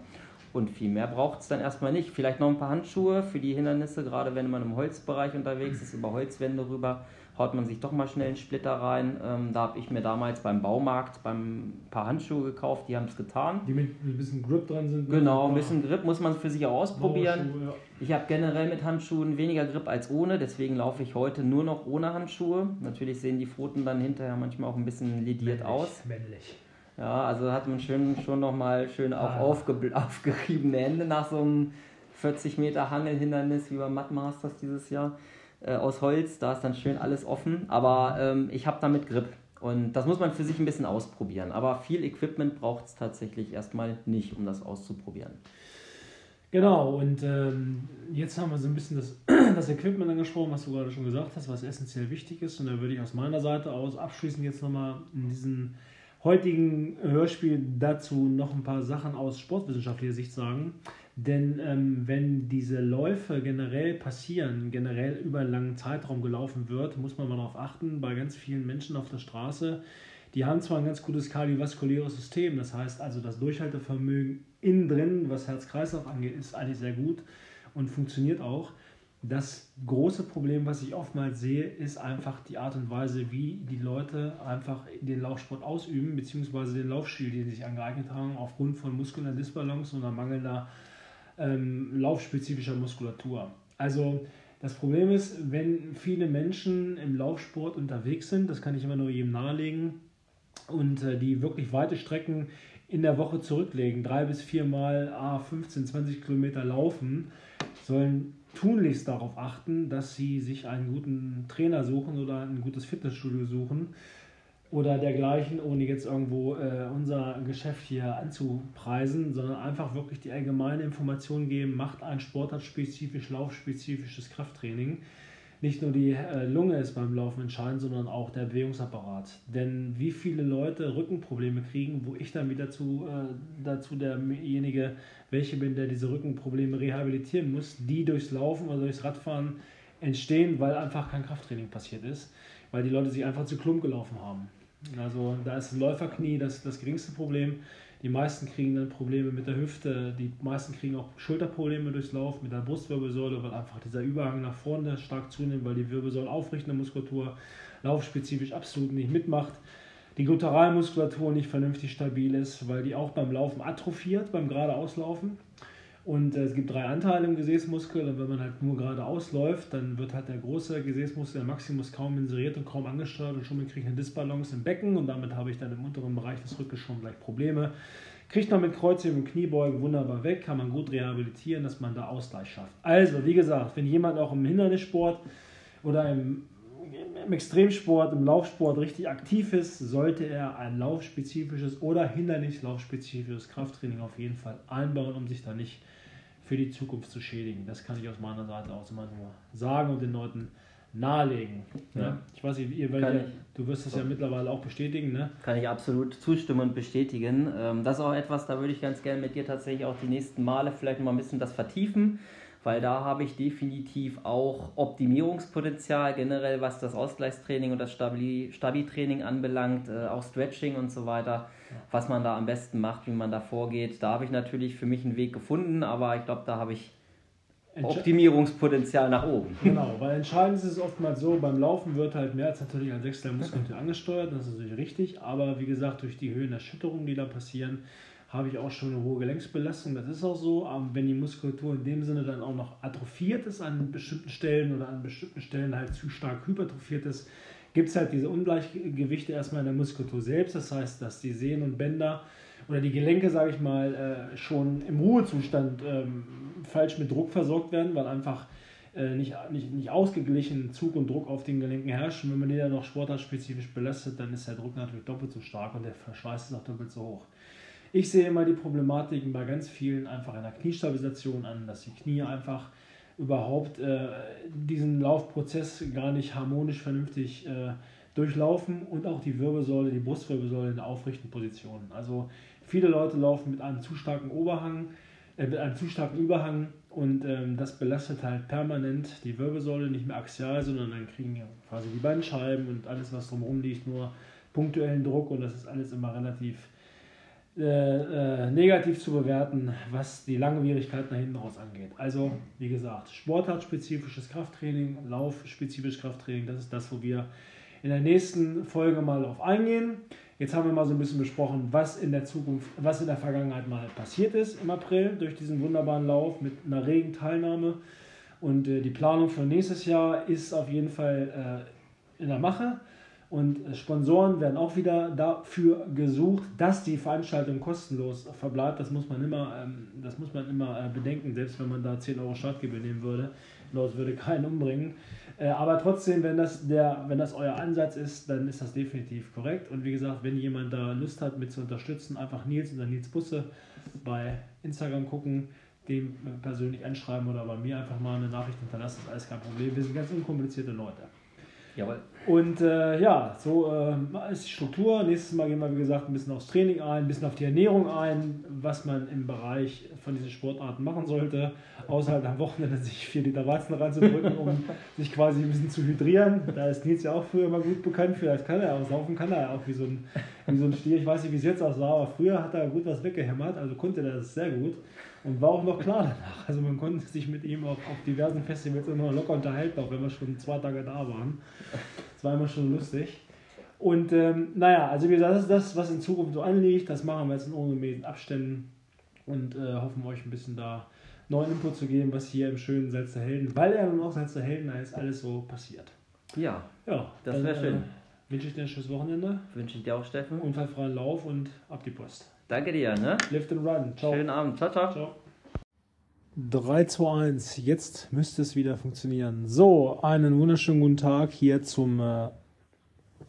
Und viel mehr braucht es dann erstmal nicht. Vielleicht noch ein paar Handschuhe für die Hindernisse, gerade wenn man im Holzbereich unterwegs ist, über Holzwände rüber haut man sich doch mal schnell einen Splitter rein. Ähm, da habe ich mir damals beim Baumarkt beim paar Handschuhe gekauft, die haben es getan. Die mit ein bisschen Grip dran sind. Genau, ein bisschen Grip muss man für sich auch ausprobieren. Ja. Ich habe generell mit Handschuhen weniger Grip als ohne, deswegen laufe ich heute nur noch ohne Handschuhe. Natürlich sehen die Pfoten dann hinterher manchmal auch ein bisschen lediert männlich, aus. Männlich. Ja, also hat man schön, schon nochmal schön auch ah. aufge, aufgeriebene Hände nach so einem 40 Meter Hangelhindernis wie beim Mud Masters dieses Jahr äh, aus Holz, da ist dann schön alles offen, aber ähm, ich habe damit Grip. Und das muss man für sich ein bisschen ausprobieren. Aber viel Equipment braucht es tatsächlich erstmal nicht, um das auszuprobieren. Genau, und ähm, jetzt haben wir so ein bisschen das, das Equipment angesprochen, was du gerade schon gesagt hast, was essentiell wichtig ist. Und da würde ich aus meiner Seite aus abschließend jetzt nochmal in diesem heutigen Hörspiel dazu noch ein paar Sachen aus sportwissenschaftlicher Sicht sagen. Denn ähm, wenn diese Läufe generell passieren, generell über einen langen Zeitraum gelaufen wird, muss man mal darauf achten, bei ganz vielen Menschen auf der Straße, Die haben zwar ein ganz gutes kardiovaskuläres System, das heißt also das Durchhaltevermögen innen drin, was Herz-Kreislauf angeht, ist eigentlich sehr gut und funktioniert auch. Das große Problem, was ich oftmals sehe, ist einfach die Art und Weise, wie die Leute einfach den Laufsport ausüben, beziehungsweise den Laufstil, den sie sich angeeignet haben, aufgrund von muskulärer Disbalance oder mangelnder ähm, laufspezifischer Muskulatur. Also das Problem ist, wenn viele Menschen im Laufsport unterwegs sind, das kann ich immer nur jedem nahelegen, und äh, die wirklich weite Strecken in der Woche zurücklegen, drei bis viermal ah, 15, 20 Kilometer laufen, sollen tunlichst darauf achten, dass sie sich einen guten Trainer suchen oder ein gutes Fitnessstudio suchen oder dergleichen, ohne jetzt irgendwo äh, unser Geschäft hier anzupreisen, sondern einfach wirklich die allgemeine Information geben, macht ein sportartspezifisch, laufspezifisches Krafttraining nicht nur die äh, Lunge ist beim Laufen entscheidend, sondern auch der Bewegungsapparat. Denn wie viele Leute Rückenprobleme kriegen, wo ich dann wieder zu, äh, dazu derjenige, welche bin, der diese Rückenprobleme rehabilitieren muss, die durchs Laufen oder durchs Radfahren entstehen, weil einfach kein Krafttraining passiert ist, weil die Leute sich einfach zu klump gelaufen haben. Also da ist ein Läuferknie das, das geringste Problem. Die meisten kriegen dann Probleme mit der Hüfte, die meisten kriegen auch Schulterprobleme durchs Lauf, mit der Brustwirbelsäule, weil einfach dieser Überhang nach vorne stark zunimmt, weil die Wirbelsäule aufrichtende Muskulatur laufspezifisch absolut nicht mitmacht. Die Gluteralmuskulatur nicht vernünftig stabil ist, weil die auch beim Laufen atrophiert, beim geradeauslaufen. Und äh, es gibt drei Anteile im Gesäßmuskel und wenn man halt nur geradeaus läuft, dann wird halt der große Gesäßmuskel, der Maximus, kaum inseriert und kaum angesteuert und schon kriege ich eine Disbalance im Becken und damit habe ich dann im unteren Bereich des Rückens schon gleich Probleme. Kriegt man mit Kreuzheben und Kniebeugen wunderbar weg, kann man gut rehabilitieren, dass man da Ausgleich schafft. Also, wie gesagt, wenn jemand auch im Hindernissport oder im, im Extremsport, im Laufsport richtig aktiv ist, sollte er ein laufspezifisches oder hindernislaufspezifisches Krafttraining auf jeden Fall einbauen, um sich da nicht für die Zukunft zu schädigen. Das kann ich aus meiner Seite aus immer nur sagen und den Leuten nahelegen. Ja. Ne? Ich weiß nicht, ihr, ihr du wirst es so. ja mittlerweile auch bestätigen. Ne? Kann ich absolut zustimmen und bestätigen. Ähm, das ist auch etwas, da würde ich ganz gerne mit dir tatsächlich auch die nächsten Male vielleicht noch mal ein bisschen das vertiefen weil da habe ich definitiv auch Optimierungspotenzial generell, was das Ausgleichstraining und das Stabi-Training anbelangt, äh, auch Stretching und so weiter, was man da am besten macht, wie man da vorgeht. Da habe ich natürlich für mich einen Weg gefunden, aber ich glaube, da habe ich Optimierungspotenzial nach oben. Genau, weil entscheidend ist es oftmals so, beim Laufen wird halt mehr als natürlich ein Sechstel Muskulatur angesteuert, das ist natürlich richtig, aber wie gesagt, durch die Höhen der Schütterungen, die da passieren, habe ich auch schon eine hohe Gelenksbelastung. Das ist auch so, aber wenn die Muskulatur in dem Sinne dann auch noch atrophiert ist an bestimmten Stellen oder an bestimmten Stellen halt zu stark hypertrophiert ist, gibt es halt diese Ungleichgewichte erstmal in der Muskulatur selbst. Das heißt, dass die Sehnen und Bänder oder die Gelenke, sage ich mal, äh, schon im Ruhezustand ähm, falsch mit Druck versorgt werden, weil einfach äh, nicht, nicht, nicht ausgeglichen Zug und Druck auf den Gelenken herrscht. Und wenn man die dann noch sportartspezifisch belastet, dann ist der Druck natürlich doppelt so stark und der Verschleiß ist auch doppelt so hoch. Ich sehe immer die Problematiken bei ganz vielen einfach einer Kniestabilisation an, dass die Knie einfach überhaupt äh, diesen Laufprozess gar nicht harmonisch vernünftig äh, durchlaufen und auch die Wirbelsäule, die Brustwirbelsäule in der aufrichten Position. Also viele Leute laufen mit einem zu starken Oberhang, äh, mit einem zu starken Überhang und ähm, das belastet halt permanent die Wirbelsäule, nicht mehr axial, sondern dann kriegen quasi die Bandscheiben und alles, was drumherum liegt, nur punktuellen Druck und das ist alles immer relativ äh, äh, negativ zu bewerten, was die Langwierigkeit nach hinten raus angeht. Also, wie gesagt, sportartspezifisches Krafttraining, laufspezifisches Krafttraining, das ist das, wo wir in der nächsten Folge mal auf eingehen. Jetzt haben wir mal so ein bisschen besprochen, was in der Zukunft, was in der Vergangenheit mal passiert ist im April durch diesen wunderbaren Lauf mit einer regen Teilnahme. Und äh, die Planung für nächstes Jahr ist auf jeden Fall äh, in der Mache. Und Sponsoren werden auch wieder dafür gesucht, dass die Veranstaltung kostenlos verbleibt. Das muss man immer, ähm, das muss man immer äh, bedenken, selbst wenn man da 10 Euro Startgebühr nehmen würde. Das würde keinen umbringen. Äh, aber trotzdem, wenn das, der, wenn das euer Ansatz ist, dann ist das definitiv korrekt. Und wie gesagt, wenn jemand da Lust hat, mit zu unterstützen, einfach Nils oder Nils Busse bei Instagram gucken, dem persönlich anschreiben oder bei mir einfach mal eine Nachricht hinterlassen. Das ist alles kein Problem. Wir sind ganz unkomplizierte Leute. Jawohl. Und äh, ja, so äh, ist die Struktur. Nächstes Mal gehen wir, wie gesagt, ein bisschen aufs Training ein, ein bisschen auf die Ernährung ein, was man im Bereich von diesen Sportarten machen sollte. Außerhalb am Wochenende sich vier Liter Weizen reinzudrücken, um sich quasi ein bisschen zu hydrieren. Da ist Nils ja auch früher immer gut bekannt für. Das kann er auch saufen, kann er auch wie so ein, wie so ein Stier. Ich weiß nicht, wie es jetzt aussah, aber früher hat er gut was weggehämmert, also konnte er das sehr gut. Und war auch noch klar danach. Also man konnte sich mit ihm auf, auf diversen Festivals immer locker unterhalten, auch wenn wir schon zwei Tage da waren. War immer schon lustig. Und ähm, naja, also wie gesagt, das ist das, was in Zukunft so anliegt. Das machen wir jetzt in ungemäßen Abständen und äh, hoffen euch ein bisschen da neuen Input zu geben, was hier im schönen Salz der Helden, weil er auch Salz der Helden ist, alles so passiert. Ja, Ja, das wäre schön. Äh, wünsche ich dir ein schönes Wochenende, Wünsche ich dir auch, Steffen. unfallfreien Lauf und ab die Post. Danke dir, ne? Lift and run. Ciao. Schönen Abend. Ciao, ciao. Ciao. 3, 2, 1. Jetzt müsste es wieder funktionieren. So, einen wunderschönen guten Tag hier zum äh,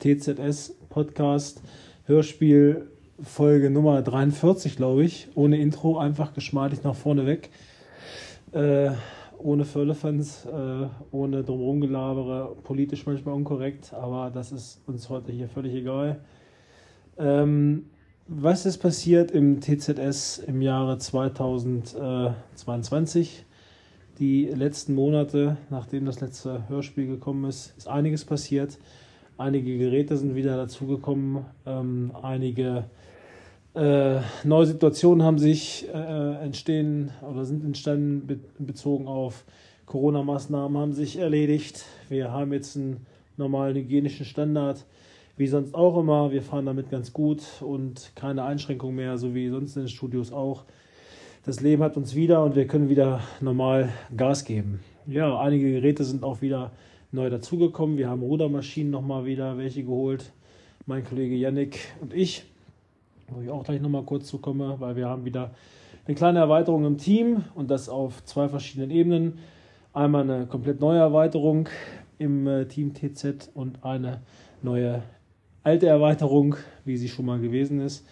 TZS Podcast Hörspiel Folge Nummer 43, glaube ich. Ohne Intro, einfach geschmeidig nach vorne weg. Äh, ohne Firlefanz, äh, ohne drumherum politisch manchmal unkorrekt, aber das ist uns heute hier völlig egal. Ähm, was ist passiert im TZS im Jahre 2022? Die letzten Monate, nachdem das letzte Hörspiel gekommen ist, ist einiges passiert. Einige Geräte sind wieder dazugekommen. Ähm, einige äh, neue Situationen haben sich äh, entstehen oder sind entstanden be bezogen auf Corona-Maßnahmen haben sich erledigt. Wir haben jetzt einen normalen hygienischen Standard, wie sonst auch immer. Wir fahren damit ganz gut und keine Einschränkung mehr, so wie sonst in den Studios auch. Das Leben hat uns wieder und wir können wieder normal Gas geben. Ja, einige Geräte sind auch wieder neu dazugekommen. Wir haben Rudermaschinen nochmal wieder welche geholt. Mein Kollege Yannick und ich, wo ich auch gleich nochmal kurz zukomme, weil wir haben wieder eine kleine Erweiterung im Team und das auf zwei verschiedenen Ebenen. Einmal eine komplett neue Erweiterung im äh, Team TZ und eine neue alte Erweiterung, wie sie schon mal gewesen ist.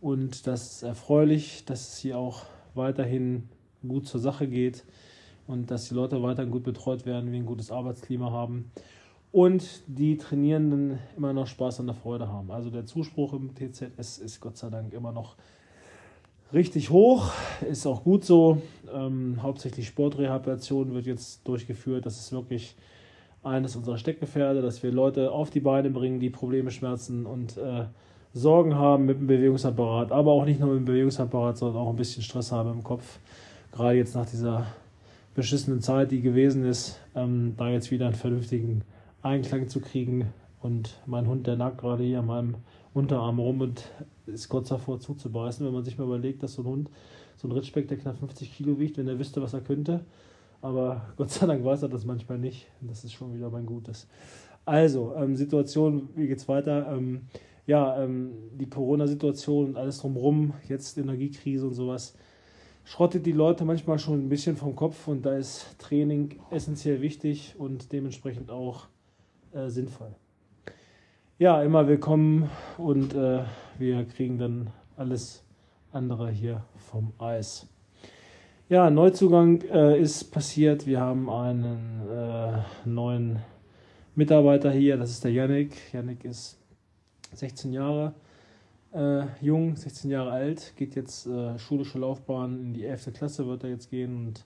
Und das ist erfreulich, dass es hier auch weiterhin gut zur Sache geht und dass die Leute weiterhin gut betreut werden, wir ein gutes Arbeitsklima haben und die Trainierenden immer noch Spaß und der Freude haben. Also der Zuspruch im TZS ist Gott sei Dank immer noch richtig hoch, ist auch gut so. Ähm, hauptsächlich Sportrehabilitation wird jetzt durchgeführt. Das ist wirklich eines unserer Steckgefährde, dass wir Leute auf die Beine bringen, die Probleme, Schmerzen und äh, Sorgen haben mit dem Bewegungsapparat, aber auch nicht nur mit dem Bewegungsapparat, sondern auch ein bisschen Stress haben im Kopf. Gerade jetzt nach dieser beschissenen Zeit, die gewesen ist, ähm, da jetzt wieder einen vernünftigen Einklang zu kriegen. Und mein Hund, der nagt gerade hier an meinem Unterarm rum und ist kurz davor zuzubeißen, wenn man sich mal überlegt, dass so ein Hund, so ein Ritschbeck, der knapp 50 Kilo wiegt, wenn er wüsste, was er könnte. Aber Gott sei Dank weiß er das manchmal nicht. Das ist schon wieder mein Gutes. Also, ähm, Situation, wie geht's weiter? Ähm, ja, ähm, die Corona-Situation und alles drumherum, jetzt Energiekrise und sowas, schrottet die Leute manchmal schon ein bisschen vom Kopf und da ist Training essentiell wichtig und dementsprechend auch äh, sinnvoll. Ja, immer willkommen und äh, wir kriegen dann alles andere hier vom Eis. Ja, Neuzugang äh, ist passiert. Wir haben einen äh, neuen Mitarbeiter hier, das ist der Yannick. Yannick ist 16 Jahre äh, jung, 16 Jahre alt, geht jetzt äh, schulische Laufbahn in die 11. Klasse, wird er jetzt gehen und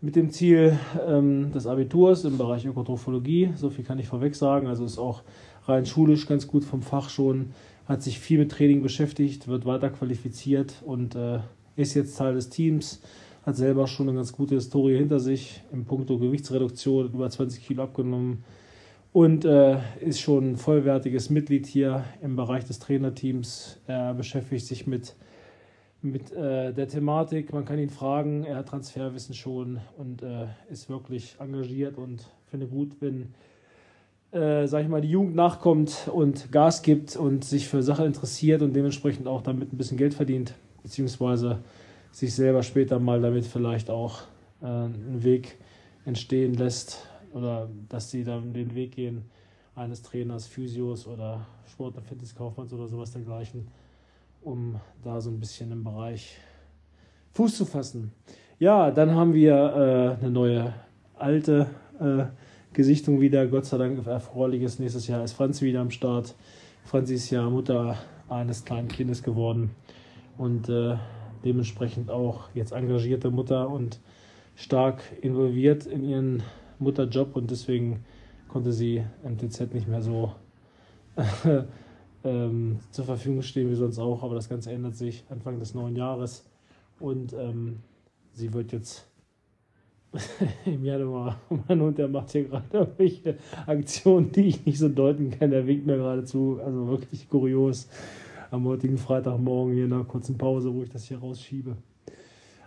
mit dem Ziel ähm, des Abiturs im Bereich Ökotrophologie, so viel kann ich vorweg sagen, also ist auch rein schulisch ganz gut vom Fach schon, hat sich viel mit Training beschäftigt, wird weiter qualifiziert und äh, ist jetzt Teil des Teams, hat selber schon eine ganz gute Historie hinter sich im Punkto Gewichtsreduktion, über 20 Kilo abgenommen, und äh, ist schon ein vollwertiges Mitglied hier im Bereich des Trainerteams. Er beschäftigt sich mit, mit äh, der Thematik, man kann ihn fragen, er hat Transferwissen schon und äh, ist wirklich engagiert und finde gut, wenn, äh, sag ich mal, die Jugend nachkommt und Gas gibt und sich für Sachen interessiert und dementsprechend auch damit ein bisschen Geld verdient, beziehungsweise sich selber später mal damit vielleicht auch äh, einen Weg entstehen lässt, oder dass sie dann den Weg gehen eines Trainers, Physios oder Sport- und Fitnesskaufmanns oder sowas dergleichen, um da so ein bisschen im Bereich Fuß zu fassen. Ja, dann haben wir äh, eine neue alte äh, Gesichtung wieder. Gott sei Dank erfreuliches. Nächstes Jahr ist Franzi wieder am Start. Franzi ist ja Mutter eines kleinen Kindes geworden und äh, dementsprechend auch jetzt engagierte Mutter und stark involviert in ihren Mutterjob und deswegen konnte sie MTZ nicht mehr so ähm, zur Verfügung stehen wie sonst auch, aber das Ganze ändert sich Anfang des neuen Jahres und ähm, sie wird jetzt im Januar, mein Hund, der macht hier gerade irgendwelche Aktionen, die ich nicht so deuten kann, der winkt mir gerade zu, also wirklich kurios am heutigen Freitagmorgen hier in einer kurzen Pause, wo ich das hier rausschiebe.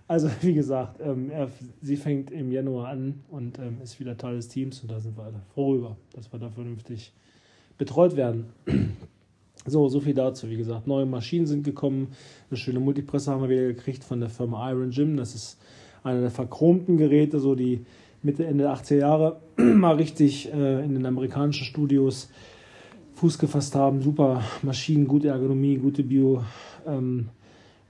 Also wie gesagt, ähm, er, sie fängt im Januar an und ähm, ist wieder Teil des Teams und da sind wir alle froh über, dass wir da vernünftig betreut werden. So, so viel dazu. Wie gesagt, neue Maschinen sind gekommen. Eine schöne Multipresse haben wir wieder gekriegt von der Firma Iron Gym. Das ist einer der verchromten Geräte, so die Mitte, Ende 80er Jahre mal richtig äh, in den amerikanischen Studios Fuß gefasst haben. Super Maschinen, gute Ergonomie, gute Bio, ähm,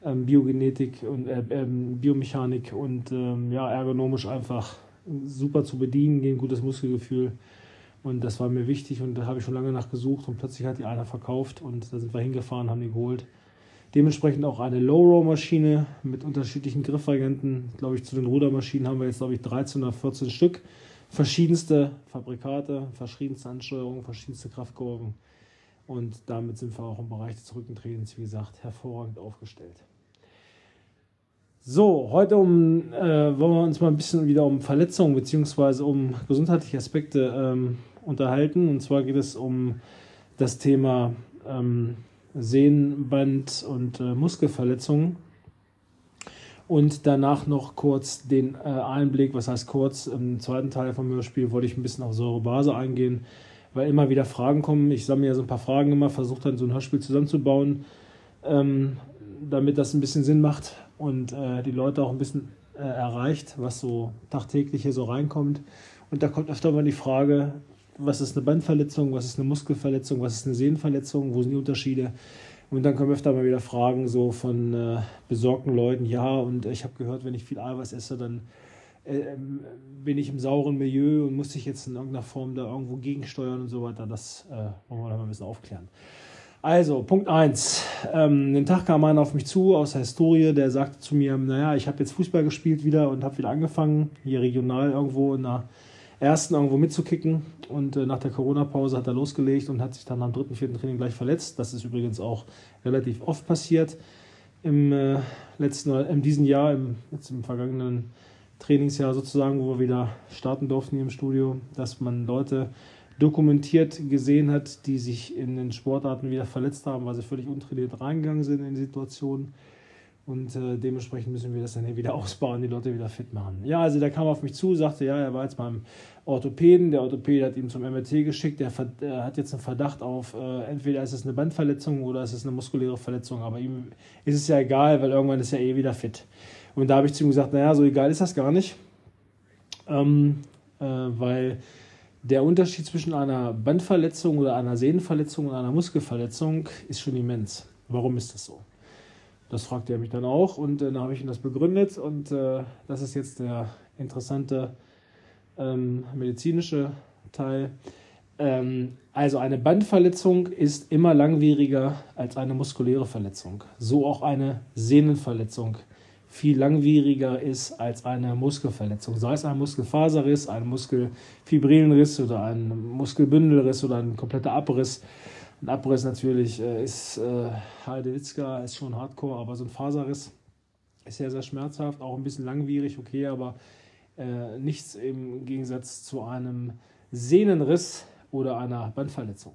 ähm, Biogenetik und äh, ähm, Biomechanik und ähm, ja, ergonomisch einfach super zu bedienen, gehen gutes Muskelgefühl. Und das war mir wichtig und da habe ich schon lange nach gesucht und plötzlich hat die einer verkauft und da sind wir hingefahren, haben die geholt. Dementsprechend auch eine Low-Row-Maschine mit unterschiedlichen Griffvarianten. Glaube ich, zu den Rudermaschinen haben wir jetzt, glaube ich, 13 oder 14 Stück. Verschiedenste Fabrikate, verschiedenste Ansteuerungen, verschiedenste Kraftkurven. Und damit sind wir auch im Bereich des Rückentrainings, wie gesagt, hervorragend aufgestellt. So, heute um, äh, wollen wir uns mal ein bisschen wieder um Verletzungen bzw. um gesundheitliche Aspekte ähm, unterhalten. Und zwar geht es um das Thema ähm, Sehnenband- und äh, Muskelverletzungen. Und danach noch kurz den äh, Einblick, was heißt kurz, im zweiten Teil vom Hörspiel wollte ich ein bisschen auf Säurebase eingehen, weil immer wieder Fragen kommen. Ich sammle ja so ein paar Fragen immer, versuche dann so ein Hörspiel zusammenzubauen, ähm, damit das ein bisschen Sinn macht und äh, die Leute auch ein bisschen äh, erreicht, was so tagtäglich hier so reinkommt. Und da kommt öfter mal die Frage, was ist eine Bandverletzung, was ist eine Muskelverletzung, was ist eine Sehnenverletzung, wo sind die Unterschiede? Und dann kommen öfter mal wieder Fragen so von äh, besorgten Leuten, ja, und ich habe gehört, wenn ich viel Eiweiß esse, dann äh, ähm, bin ich im sauren Milieu und muss sich jetzt in irgendeiner Form da irgendwo gegensteuern und so weiter. Das äh, wollen wir da mal ein bisschen aufklären. Also, Punkt 1. Ähm, den Tag kam einer auf mich zu aus der Historie, der sagte zu mir, naja, ich habe jetzt Fußball gespielt wieder und habe wieder angefangen, hier regional irgendwo in der ersten irgendwo mitzukicken. Und äh, nach der Corona-Pause hat er losgelegt und hat sich dann am dritten, vierten Training gleich verletzt. Das ist übrigens auch relativ oft passiert im äh, letzten, in diesem Jahr, im, jetzt im vergangenen Trainingsjahr sozusagen, wo wir wieder starten durften hier im Studio, dass man Leute dokumentiert gesehen hat, die sich in den Sportarten wieder verletzt haben, weil sie völlig untrainiert reingegangen sind in die Situation. Und äh, dementsprechend müssen wir das dann hier wieder ausbauen, die Leute wieder fit machen. Ja, also der kam auf mich zu, sagte, ja, er war jetzt beim Orthopäden. Der Orthopäde hat ihn zum MRT geschickt. Der, hat jetzt einen Verdacht auf, äh, entweder ist es eine Bandverletzung oder ist es eine muskuläre Verletzung. Aber ihm ist es ja egal, weil irgendwann ist er eh wieder fit. Und da habe ich zu ihm gesagt, naja, so egal ist das gar nicht. Ähm, äh, weil der Unterschied zwischen einer Bandverletzung oder einer Sehnenverletzung und einer Muskelverletzung ist schon immens. Warum ist das so? Das fragte er mich dann auch und äh, dann habe ich ihm das begründet und äh, das ist jetzt der interessante ähm, medizinische Teil. Ähm, also eine Bandverletzung ist immer langwieriger als eine muskuläre Verletzung. So auch eine Sehnenverletzung viel langwieriger ist als eine Muskelverletzung. Sei es ein Muskelfaserriss, ein Muskelfibrillenriss oder ein Muskelbündelriss oder ein kompletter Abriss. Ein Abriss natürlich äh, ist äh, Heidewitzka, ist schon hardcore, aber so ein Faserriss ist sehr, sehr schmerzhaft, auch ein bisschen langwierig, okay, aber äh, nichts im Gegensatz zu einem Sehnenriss oder einer Bandverletzung.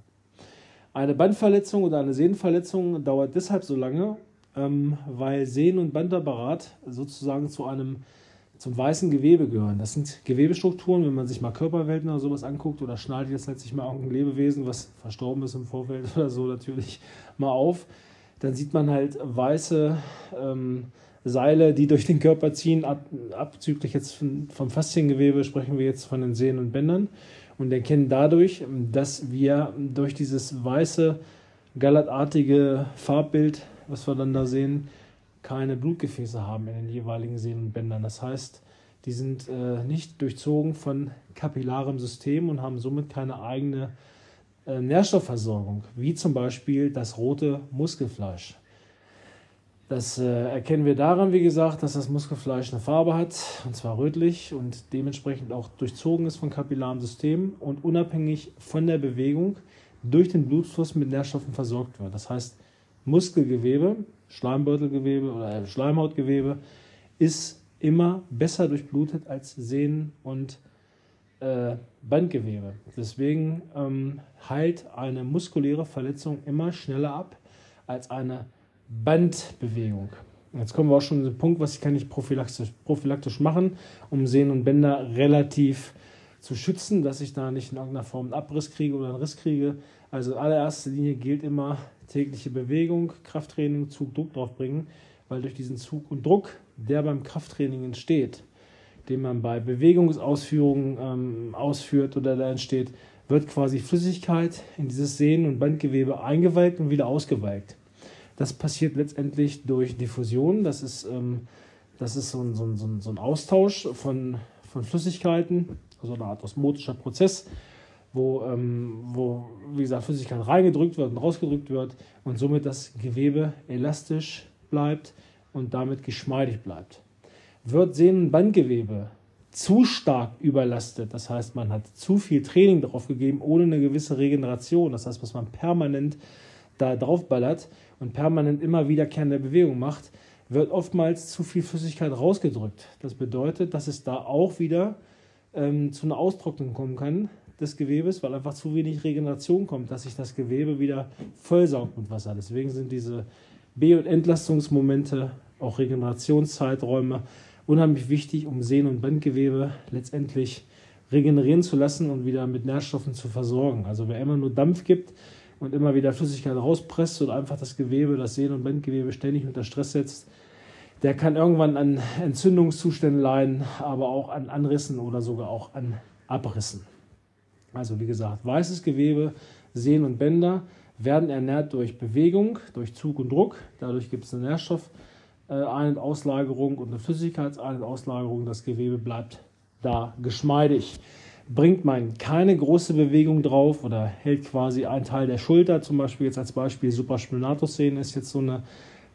Eine Bandverletzung oder eine Sehnenverletzung dauert deshalb so lange, ähm, weil Sehnen- und Bandapparat sozusagen zu einem zum weißen Gewebe gehören. Das sind Gewebestrukturen, wenn man sich mal Körperwelten oder sowas anguckt oder schneidet jetzt letztlich mal irgendein Lebewesen, was verstorben ist im Vorfeld oder so natürlich mal auf, dann sieht man halt weiße ähm, Seile, die durch den Körper ziehen, ab, abzüglich jetzt von, vom Fasziengewebe sprechen wir jetzt von den Sehnen und Bändern und erkennen dadurch, dass wir durch dieses weiße, gallertartige Farbbild was wir dann da sehen, keine Blutgefäße haben in den jeweiligen Sehnenbändern. Das heißt, die sind äh, nicht durchzogen von kapillarem System und haben somit keine eigene äh, Nährstoffversorgung, wie zum Beispiel das rote Muskelfleisch. Das äh, erkennen wir daran, wie gesagt, dass das Muskelfleisch eine Farbe hat, und zwar rötlich und dementsprechend auch durchzogen ist von kapillarem System und unabhängig von der Bewegung durch den Blutfluss mit Nährstoffen versorgt wird. Das heißt, Muskelgewebe, Schleimbeutelgewebe oder Schleimhautgewebe ist immer besser durchblutet als Sehnen und äh, Bandgewebe. Deswegen ähm, heilt eine muskuläre Verletzung immer schneller ab als eine Bandbewegung. Jetzt kommen wir auch schon zu dem Punkt, was kann ich prophylaktisch, prophylaktisch machen, um Sehnen und Bänder relativ zu schützen, dass ich da nicht in irgendeiner Form einen Abriss kriege oder einen Riss kriege. Also in allererster Linie gilt immer tägliche Bewegung, Krafttraining, Zug, Druck drauf bringen, weil durch diesen Zug und Druck, der beim Krafttraining entsteht, den man bei Bewegungsausführungen ähm, ausführt oder da entsteht, wird quasi Flüssigkeit in dieses Sehnen- und Bandgewebe eingewalkt und wieder ausgewalkt. Das passiert letztendlich durch Diffusion. Das ist, ähm, das ist so, ein, so, ein, so ein Austausch von, von Flüssigkeiten, also eine Art osmotischer Prozess, wo, ähm, wo, wie gesagt, Flüssigkeit reingedrückt wird und rausgedrückt wird und somit das Gewebe elastisch bleibt und damit geschmeidig bleibt. Wird Sehnenbandgewebe zu stark überlastet, das heißt, man hat zu viel Training darauf gegeben, ohne eine gewisse Regeneration, das heißt, was man permanent da drauf ballert und permanent immer wiederkehrende Bewegung macht, wird oftmals zu viel Flüssigkeit rausgedrückt. Das bedeutet, dass es da auch wieder ähm, zu einer Austrocknung kommen kann des Gewebes, weil einfach zu wenig Regeneration kommt, dass sich das Gewebe wieder vollsaugt mit Wasser. Deswegen sind diese B- und Entlastungsmomente, auch Regenerationszeiträume, unheimlich wichtig, um Sehnen- und Bandgewebe letztendlich regenerieren zu lassen und wieder mit Nährstoffen zu versorgen. Also wer immer nur Dampf gibt und immer wieder Flüssigkeit rauspresst und einfach das Gewebe, das Sehnen- und Bandgewebe ständig unter Stress setzt, der kann irgendwann an Entzündungszuständen leiden, aber auch an Anrissen oder sogar auch an Abrissen. Also wie gesagt, weißes Gewebe, Sehnen und Bänder werden ernährt durch Bewegung, durch Zug und Druck. Dadurch gibt es eine Nährstoff-Ein- und Auslagerung und eine Flüssigkeits-Ein- und Auslagerung. Das Gewebe bleibt da geschmeidig. Bringt man keine große Bewegung drauf oder hält quasi einen Teil der Schulter, zum Beispiel jetzt als Beispiel Supraspinatus-Szene ist jetzt so eine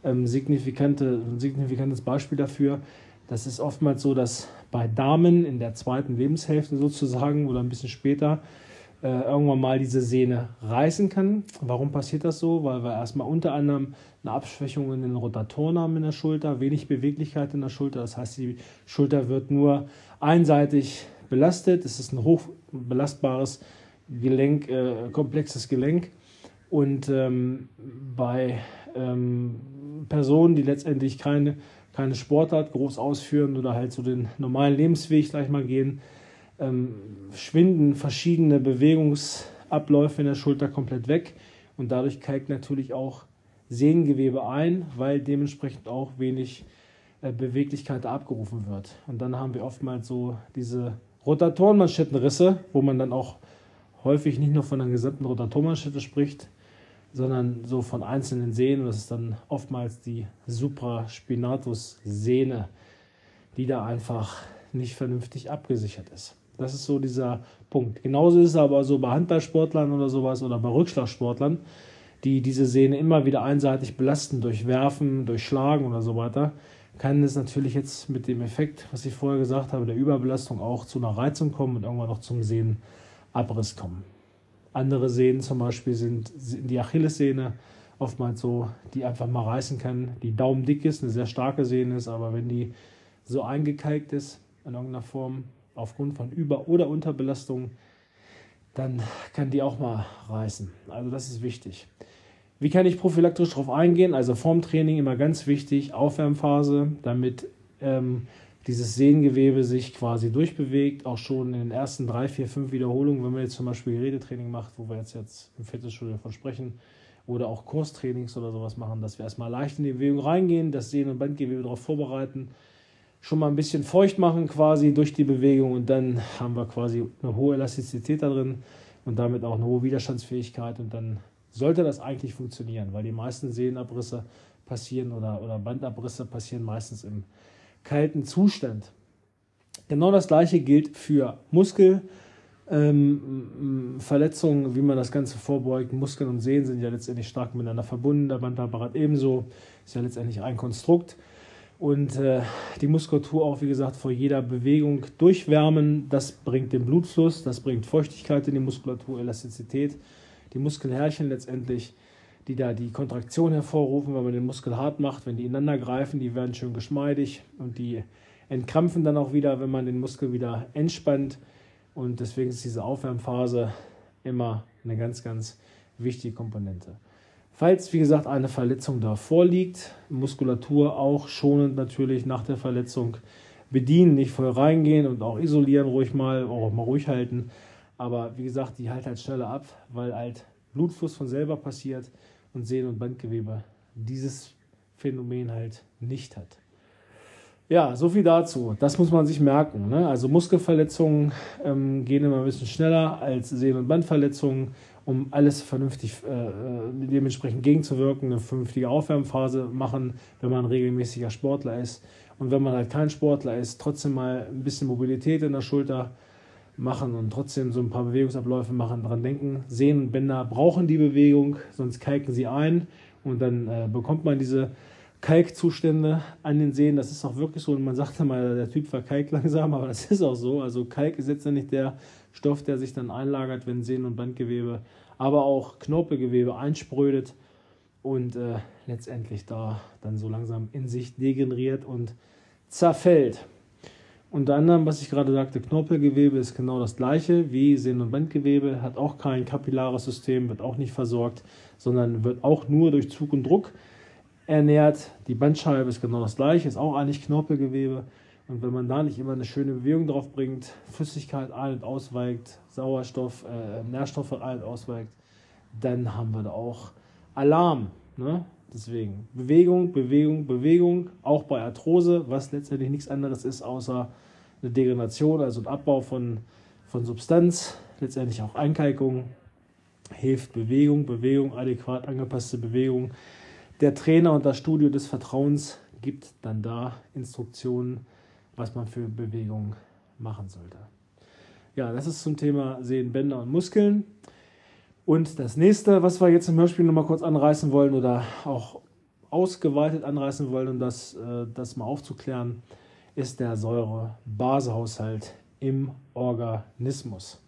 ähm, signifikante, ein signifikantes Beispiel dafür. Das ist oftmals so, dass bei Damen in der zweiten Lebenshälfte sozusagen oder ein bisschen später äh, irgendwann mal diese Sehne reißen kann. Warum passiert das so? Weil wir erstmal unter anderem eine Abschwächung in den Rotatoren haben in der Schulter, wenig Beweglichkeit in der Schulter. Das heißt, die Schulter wird nur einseitig belastet. Es ist ein hoch belastbares Gelenk, äh, komplexes Gelenk. Und ähm, bei ähm, Personen, die letztendlich keine, keine Sportart groß ausführen oder halt so den normalen Lebensweg gleich mal gehen, ähm, schwinden verschiedene Bewegungsabläufe in der Schulter komplett weg und dadurch kalkt natürlich auch Sehnengewebe ein, weil dementsprechend auch wenig äh, Beweglichkeit abgerufen wird. Und dann haben wir oftmals so diese Rotatorenmanschettenrisse, wo man dann auch häufig nicht nur von einer gesamten Rotatormanschette spricht, sondern so von einzelnen Sehnen. Das ist dann oftmals die Supraspinatus-Sehne, die da einfach nicht vernünftig abgesichert ist. Das ist so dieser Punkt. Genauso ist es aber so bei Handballsportlern oder sowas oder bei Rückschlagsportlern, die diese Sehne immer wieder einseitig belasten durch Werfen, durch Schlagen oder so weiter, kann es natürlich jetzt mit dem Effekt, was ich vorher gesagt habe, der Überbelastung auch zu einer Reizung kommen und irgendwann noch zum Sehnenabriss kommen. Andere Sehnen zum Beispiel sind die Achillessehne, oftmals so, die einfach mal reißen kann, die daumendick ist, eine sehr starke Sehne ist, aber wenn die so eingekalkt ist in irgendeiner Form aufgrund von Über- oder Unterbelastung, dann kann die auch mal reißen. Also das ist wichtig. Wie kann ich prophylaktisch darauf eingehen? Also vorm Training immer ganz wichtig, Aufwärmphase, damit ähm, dieses Sehnengewebe sich quasi durchbewegt, auch schon in den ersten drei, vier, fünf Wiederholungen, wenn man jetzt zum Beispiel Redetraining macht, wo wir jetzt, jetzt im Fitnessstudio davon sprechen, oder auch Kurstrainings oder sowas machen, dass wir erstmal leicht in die Bewegung reingehen, das Sehnen- und Bandgewebe darauf vorbereiten, schon mal ein bisschen feucht machen quasi durch die Bewegung und dann haben wir quasi eine hohe Elastizität da drin und damit auch eine hohe Widerstandsfähigkeit und dann sollte das eigentlich funktionieren, weil die meisten Sehnenabrisse passieren oder, oder Bandabrisse passieren meistens im kalten Zustand. Genau das gleiche gilt für Muskelverletzungen, ähm, wie man das Ganze vorbeugt. Muskeln und Sehnen sind ja letztendlich stark miteinander verbunden, der Bandapparat ebenso, ist ja letztendlich ein Konstrukt. Und äh, die Muskulatur auch, wie gesagt, vor jeder Bewegung durchwärmen. Das bringt den Blutfluss, das bringt Feuchtigkeit in die Muskulatur, Elastizität. Die Muskelhärchen letztendlich, die da die Kontraktion hervorrufen, wenn man den Muskel hart macht, wenn die ineinander greifen, die werden schön geschmeidig und die entkrampfen dann auch wieder, wenn man den Muskel wieder entspannt. Und deswegen ist diese Aufwärmphase immer eine ganz, ganz wichtige Komponente. Falls, wie gesagt, eine Verletzung da vorliegt, Muskulatur auch schonend natürlich nach der Verletzung bedienen, nicht voll reingehen und auch isolieren ruhig mal, auch mal ruhig halten. Aber wie gesagt, die halt halt schneller ab, weil halt Blutfluss von selber passiert und Sehnen- und Bandgewebe dieses Phänomen halt nicht hat. Ja, so viel dazu. Das muss man sich merken. Ne? Also Muskelverletzungen ähm, gehen immer ein bisschen schneller als Sehnen- und Bandverletzungen um alles vernünftig äh, äh, dementsprechend gegenzuwirken, eine vernünftige Aufwärmphase machen, wenn man ein regelmäßiger Sportler ist. Und wenn man halt kein Sportler ist, trotzdem mal ein bisschen Mobilität in der Schulter machen und trotzdem so ein paar Bewegungsabläufe machen, daran denken. Sehnenbänder brauchen die Bewegung, sonst kalken sie ein und dann äh, bekommt man diese Kalkzustände an den Sehnen. Das ist auch wirklich so. Und man sagt immer, der Typ verkalkt langsam, aber das ist auch so. Also Kalk ist jetzt nicht der Stoff, der sich dann einlagert, wenn Sehnen- und Bandgewebe, aber auch Knorpelgewebe einsprödet und äh, letztendlich da dann so langsam in sich degeneriert und zerfällt. Unter anderem, was ich gerade sagte, Knorpelgewebe ist genau das gleiche wie Sehnen- und Bandgewebe, hat auch kein kapillares System, wird auch nicht versorgt, sondern wird auch nur durch Zug und Druck ernährt. Die Bandscheibe ist genau das gleiche, ist auch eigentlich Knorpelgewebe und wenn man da nicht immer eine schöne Bewegung drauf bringt, Flüssigkeit ein- und ausweicht, Sauerstoff, äh, Nährstoffe ein- und ausweicht, dann haben wir da auch Alarm. Ne? Deswegen Bewegung, Bewegung, Bewegung, auch bei Arthrose, was letztendlich nichts anderes ist, außer eine Degeneration, also ein Abbau von, von Substanz, letztendlich auch Einkalkung, hilft Bewegung, Bewegung, adäquat angepasste Bewegung. Der Trainer und das Studio des Vertrauens gibt dann da Instruktionen, was man für Bewegungen machen sollte. Ja, das ist zum Thema Sehnen, Bänder und Muskeln. Und das nächste, was wir jetzt im Hörspiel nochmal kurz anreißen wollen oder auch ausgeweitet anreißen wollen, um das, äh, das mal aufzuklären, ist der Säure-Base-Haushalt im Organismus.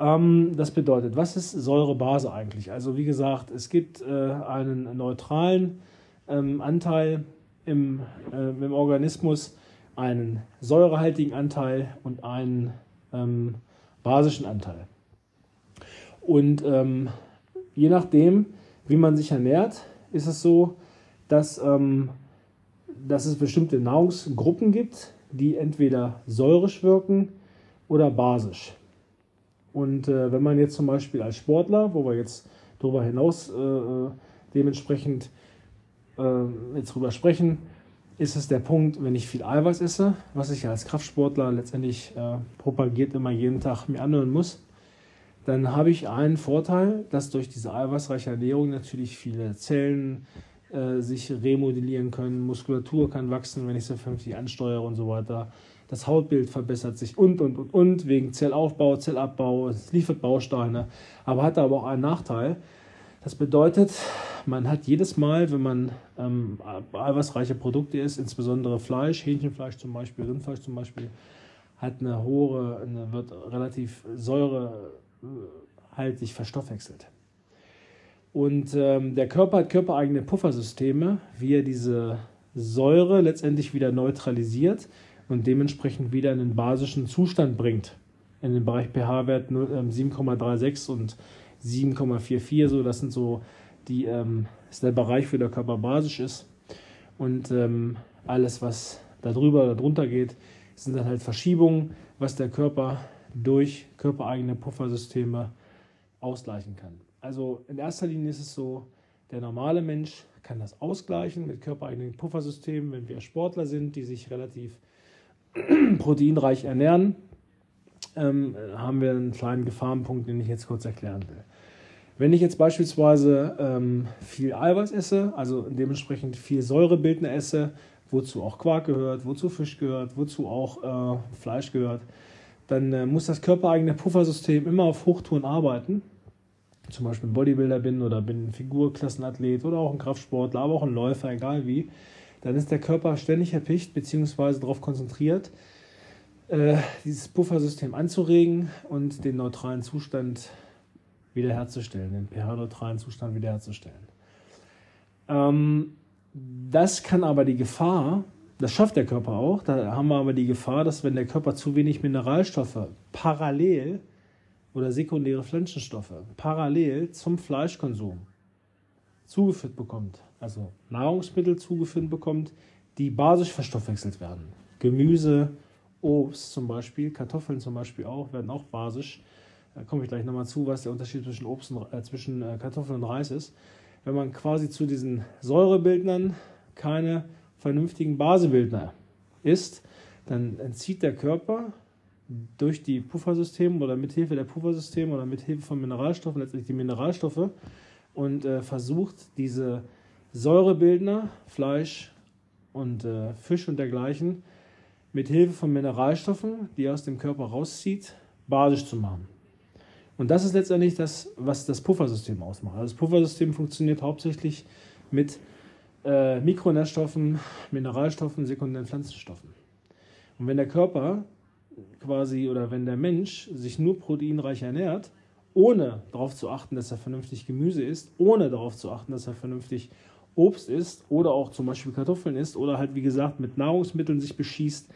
Ähm, das bedeutet, was ist Säure-Base eigentlich? Also wie gesagt, es gibt äh, einen neutralen ähm, Anteil im, äh, im Organismus, einen säurehaltigen Anteil und einen ähm, basischen Anteil. Und ähm, je nachdem, wie man sich ernährt, ist es so, dass, ähm, dass es bestimmte Nahrungsgruppen gibt, die entweder säurisch wirken oder basisch. Und äh, wenn man jetzt zum Beispiel als Sportler, wo wir jetzt darüber hinaus äh, äh dementsprechend äh, jetzt drüber sprechen, ist es der Punkt, wenn ich viel Eiweiß esse, was ich als Kraftsportler letztendlich äh, propagiert immer jeden Tag mir anhören muss, dann habe ich einen Vorteil, dass durch diese eiweißreiche Ernährung natürlich viele Zellen äh, sich remodellieren können, Muskulatur kann wachsen, wenn ich sie vernünftig ansteuere und so weiter. Das Hautbild verbessert sich und, und, und, und, wegen Zellaufbau, Zellabbau, es liefert Bausteine, aber hat aber auch einen Nachteil. Das bedeutet, man hat jedes Mal, wenn man ähm, eiweißreiche Produkte isst, insbesondere Fleisch, Hähnchenfleisch zum Beispiel, Rindfleisch zum Beispiel, hat eine hohe, eine, wird relativ säurehaltig verstoffwechselt. Und ähm, der Körper hat körpereigene Puffersysteme, wie er diese Säure letztendlich wieder neutralisiert und dementsprechend wieder in den basischen Zustand bringt. In den Bereich pH-Wert 7,36 ähm, und 7,44, so das sind so die ähm, ist der Bereich, wo der Körper basisch ist. Und ähm, alles, was da drüber oder drunter geht, sind dann halt Verschiebungen, was der Körper durch körpereigene Puffersysteme ausgleichen kann. Also in erster Linie ist es so, der normale Mensch kann das ausgleichen mit körpereigenen Puffersystemen, wenn wir Sportler sind, die sich relativ proteinreich ernähren, ähm, haben wir einen kleinen Gefahrenpunkt, den ich jetzt kurz erklären will. Wenn ich jetzt beispielsweise ähm, viel Eiweiß esse, also dementsprechend viel Säurebildner esse, wozu auch Quark gehört, wozu Fisch gehört, wozu auch äh, Fleisch gehört, dann äh, muss das körpereigene Puffersystem immer auf Hochtouren arbeiten. Zum Beispiel ein Bodybuilder bin oder bin Figurklassenathlet oder auch ein Kraftsportler, aber auch ein Läufer, egal wie. Dann ist der Körper ständig erpicht bzw. darauf konzentriert, äh, dieses Puffersystem anzuregen und den neutralen Zustand wiederherzustellen, den pH-neutralen Zustand wiederherzustellen. Ähm, das kann aber die Gefahr, das schafft der Körper auch, da haben wir aber die Gefahr, dass wenn der Körper zu wenig Mineralstoffe parallel oder sekundäre Pflanzenstoffe parallel zum Fleischkonsum zugeführt bekommt, also Nahrungsmittel zugeführt bekommt, die basisch verstoffwechselt werden. Gemüse, Obst zum Beispiel, Kartoffeln zum Beispiel auch, werden auch basisch. Da komme ich gleich nochmal zu, was der Unterschied zwischen, Obst und, äh, zwischen äh, Kartoffeln und Reis ist. Wenn man quasi zu diesen Säurebildnern keine vernünftigen Basebildner isst, dann entzieht der Körper durch die Puffersysteme oder mit Hilfe der Puffersysteme oder mit Hilfe von Mineralstoffen letztlich die Mineralstoffe und äh, versucht diese Säurebildner, Fleisch und äh, Fisch und dergleichen mit Hilfe von Mineralstoffen, die er aus dem Körper rauszieht, basisch zu machen. Und das ist letztendlich das, was das Puffersystem ausmacht. Also das Puffersystem funktioniert hauptsächlich mit äh, Mikronährstoffen, Mineralstoffen, sekundären Pflanzenstoffen. Und wenn der Körper quasi oder wenn der Mensch sich nur proteinreich ernährt, ohne darauf zu achten, dass er vernünftig Gemüse isst, ohne darauf zu achten, dass er vernünftig Obst isst oder auch zum Beispiel Kartoffeln isst oder halt wie gesagt mit Nahrungsmitteln sich beschießt,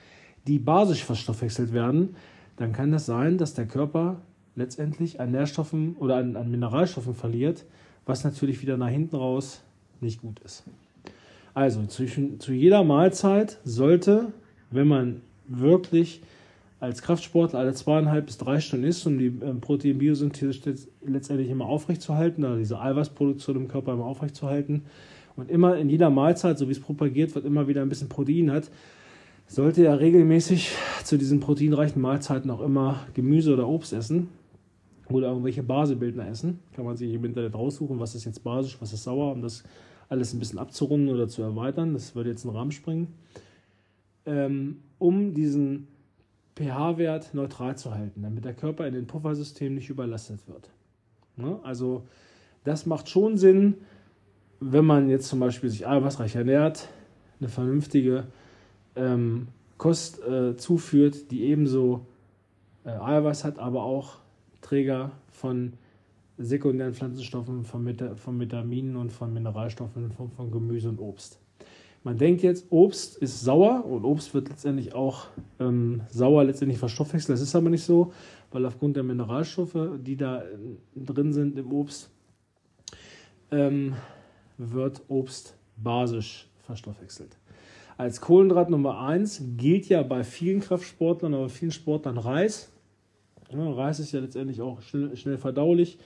die basisch verstoffwechselt werden, dann kann das sein, dass der Körper letztendlich an Nährstoffen oder an, an Mineralstoffen verliert, was natürlich wieder nach hinten raus nicht gut ist. Also zwischen, zu jeder Mahlzeit sollte, wenn man wirklich als Kraftsportler alle zweieinhalb bis drei Stunden isst, um die äh, Proteinbiosynthese letztendlich immer aufrechtzuerhalten, also diese Eiweißproduktion im Körper immer aufrechtzuerhalten und immer in jeder Mahlzeit, so wie es propagiert wird, immer wieder ein bisschen Protein hat, sollte er regelmäßig zu diesen proteinreichen Mahlzeiten auch immer Gemüse oder Obst essen oder irgendwelche Basebildner essen. Kann man sich im Internet raussuchen, was ist jetzt basisch, was ist sauer, um das alles ein bisschen abzurunden oder zu erweitern. Das würde jetzt einen Rahmen springen. Ähm, um diesen pH-Wert neutral zu halten, damit der Körper in den Puffersystem nicht überlastet wird. Ne? Also das macht schon Sinn, wenn man jetzt zum Beispiel sich eiweißreich ernährt, eine vernünftige ähm, Kost äh, zuführt, die ebenso äh, Eiweiß hat, aber auch Träger von sekundären Pflanzenstoffen, von, Vita von Vitaminen und von Mineralstoffen in Form von Gemüse und Obst. Man denkt jetzt, Obst ist sauer und Obst wird letztendlich auch ähm, sauer letztendlich verstoffwechselt. Das ist aber nicht so, weil aufgrund der Mineralstoffe, die da äh, drin sind im Obst, ähm, wird Obst basisch verstoffwechselt. Als Kohlenhydrat Nummer 1 gilt ja bei vielen Kraftsportlern, aber vielen Sportlern Reis. Ja, Reis ist ja letztendlich auch schnell, schnell verdaulich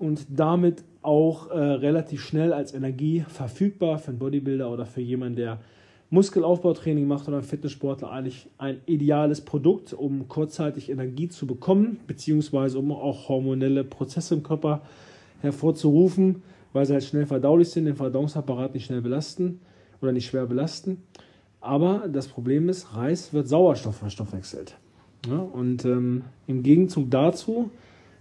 und damit auch äh, relativ schnell als Energie verfügbar für einen Bodybuilder oder für jemanden, der Muskelaufbautraining macht oder ein Fitnesssportler eigentlich ein ideales Produkt, um kurzzeitig Energie zu bekommen, beziehungsweise um auch hormonelle Prozesse im Körper hervorzurufen, weil sie halt schnell verdaulich sind, den Verdauungsapparat nicht schnell belasten oder nicht schwer belasten. Aber das Problem ist, Reis wird Sauerstoff verstoffwechselt. Ja, und ähm, im Gegenzug dazu,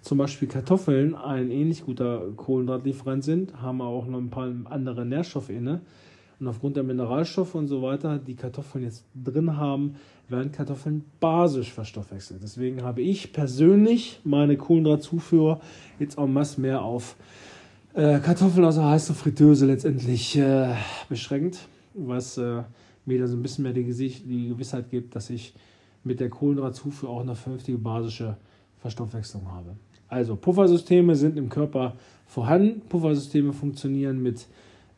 zum Beispiel Kartoffeln ein ähnlich guter Kohlenhydratlieferant sind, haben auch noch ein paar andere Nährstoffe inne. Und aufgrund der Mineralstoffe und so weiter, die Kartoffeln jetzt drin haben, werden Kartoffeln basisch verstoffwechselt. Deswegen habe ich persönlich meine Kohlenhydratzufuhr jetzt en masse mehr auf äh, Kartoffeln aus der heißen Fritteuse letztendlich äh, beschränkt, was äh, mir da so ein bisschen mehr die, die Gewissheit gibt, dass ich mit der Kohlenhydratzufuhr auch eine vernünftige basische Verstoffwechslung habe. Also Puffersysteme sind im Körper vorhanden. Puffersysteme funktionieren mit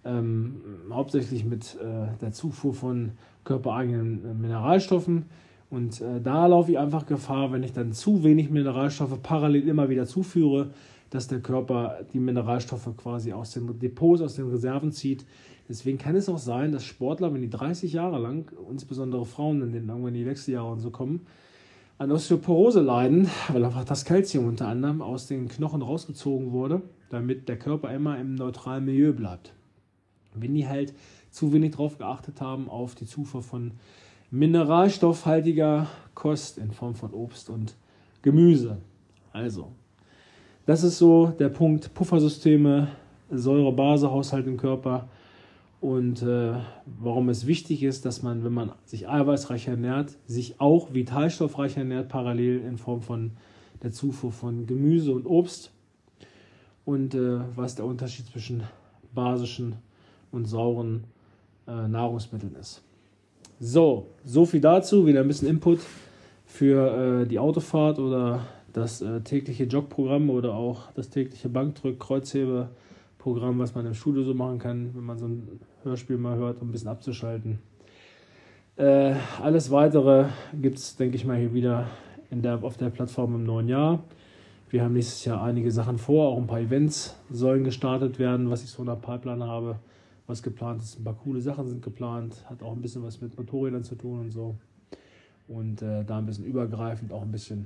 ähm, hauptsächlich mit äh, der Zufuhr von körpereigenen äh, Mineralstoffen. Und äh, da laufe ich einfach Gefahr, wenn ich dann zu wenig Mineralstoffe parallel immer wieder zuführe, dass der Körper die Mineralstoffe quasi aus den Depots, aus den Reserven zieht. Deswegen kann es auch sein, dass Sportler, wenn die 30 Jahre lang, insbesondere Frauen, in denen irgendwann die Wechseljahre und so kommen, an Osteoporose leiden, weil einfach das Kalzium unter anderem aus den Knochen rausgezogen wurde, damit der Körper immer im neutralen Milieu bleibt. Wenn die halt zu wenig darauf geachtet haben, auf die Zufuhr von mineralstoffhaltiger Kost in Form von Obst und Gemüse. Also, das ist so der Punkt Puffersysteme, Säure-Base-Haushalt im Körper und äh, warum es wichtig ist, dass man, wenn man sich eiweißreich ernährt, sich auch vitalstoffreich ernährt, parallel in Form von der Zufuhr von Gemüse und Obst und äh, was der Unterschied zwischen basischen und sauren äh, Nahrungsmitteln ist. So, so viel dazu. Wieder ein bisschen Input für äh, die Autofahrt oder das äh, tägliche Jogprogramm oder auch das tägliche Bankdrück, Kreuzhebeprogramm, was man im Studio so machen kann, wenn man so ein Hörspiel mal hört, um ein bisschen abzuschalten. Äh, alles weitere gibt es, denke ich mal, hier wieder in der, auf der Plattform im neuen Jahr. Wir haben nächstes Jahr einige Sachen vor, auch ein paar Events sollen gestartet werden, was ich so in der Pipeline habe, was geplant ist. Ein paar coole Sachen sind geplant, hat auch ein bisschen was mit Motorrädern zu tun und so. Und äh, da ein bisschen übergreifend auch ein bisschen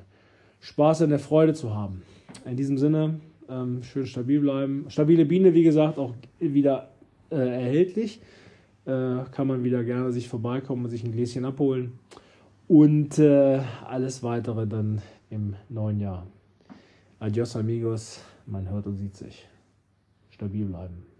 Spaß an der Freude zu haben. In diesem Sinne, ähm, schön stabil bleiben. Stabile Biene, wie gesagt, auch wieder äh, erhältlich. Äh, kann man wieder gerne sich vorbeikommen und sich ein Gläschen abholen. Und äh, alles weitere dann im neuen Jahr. Adios amigos, man hört und sieht sich. Stabil bleiben.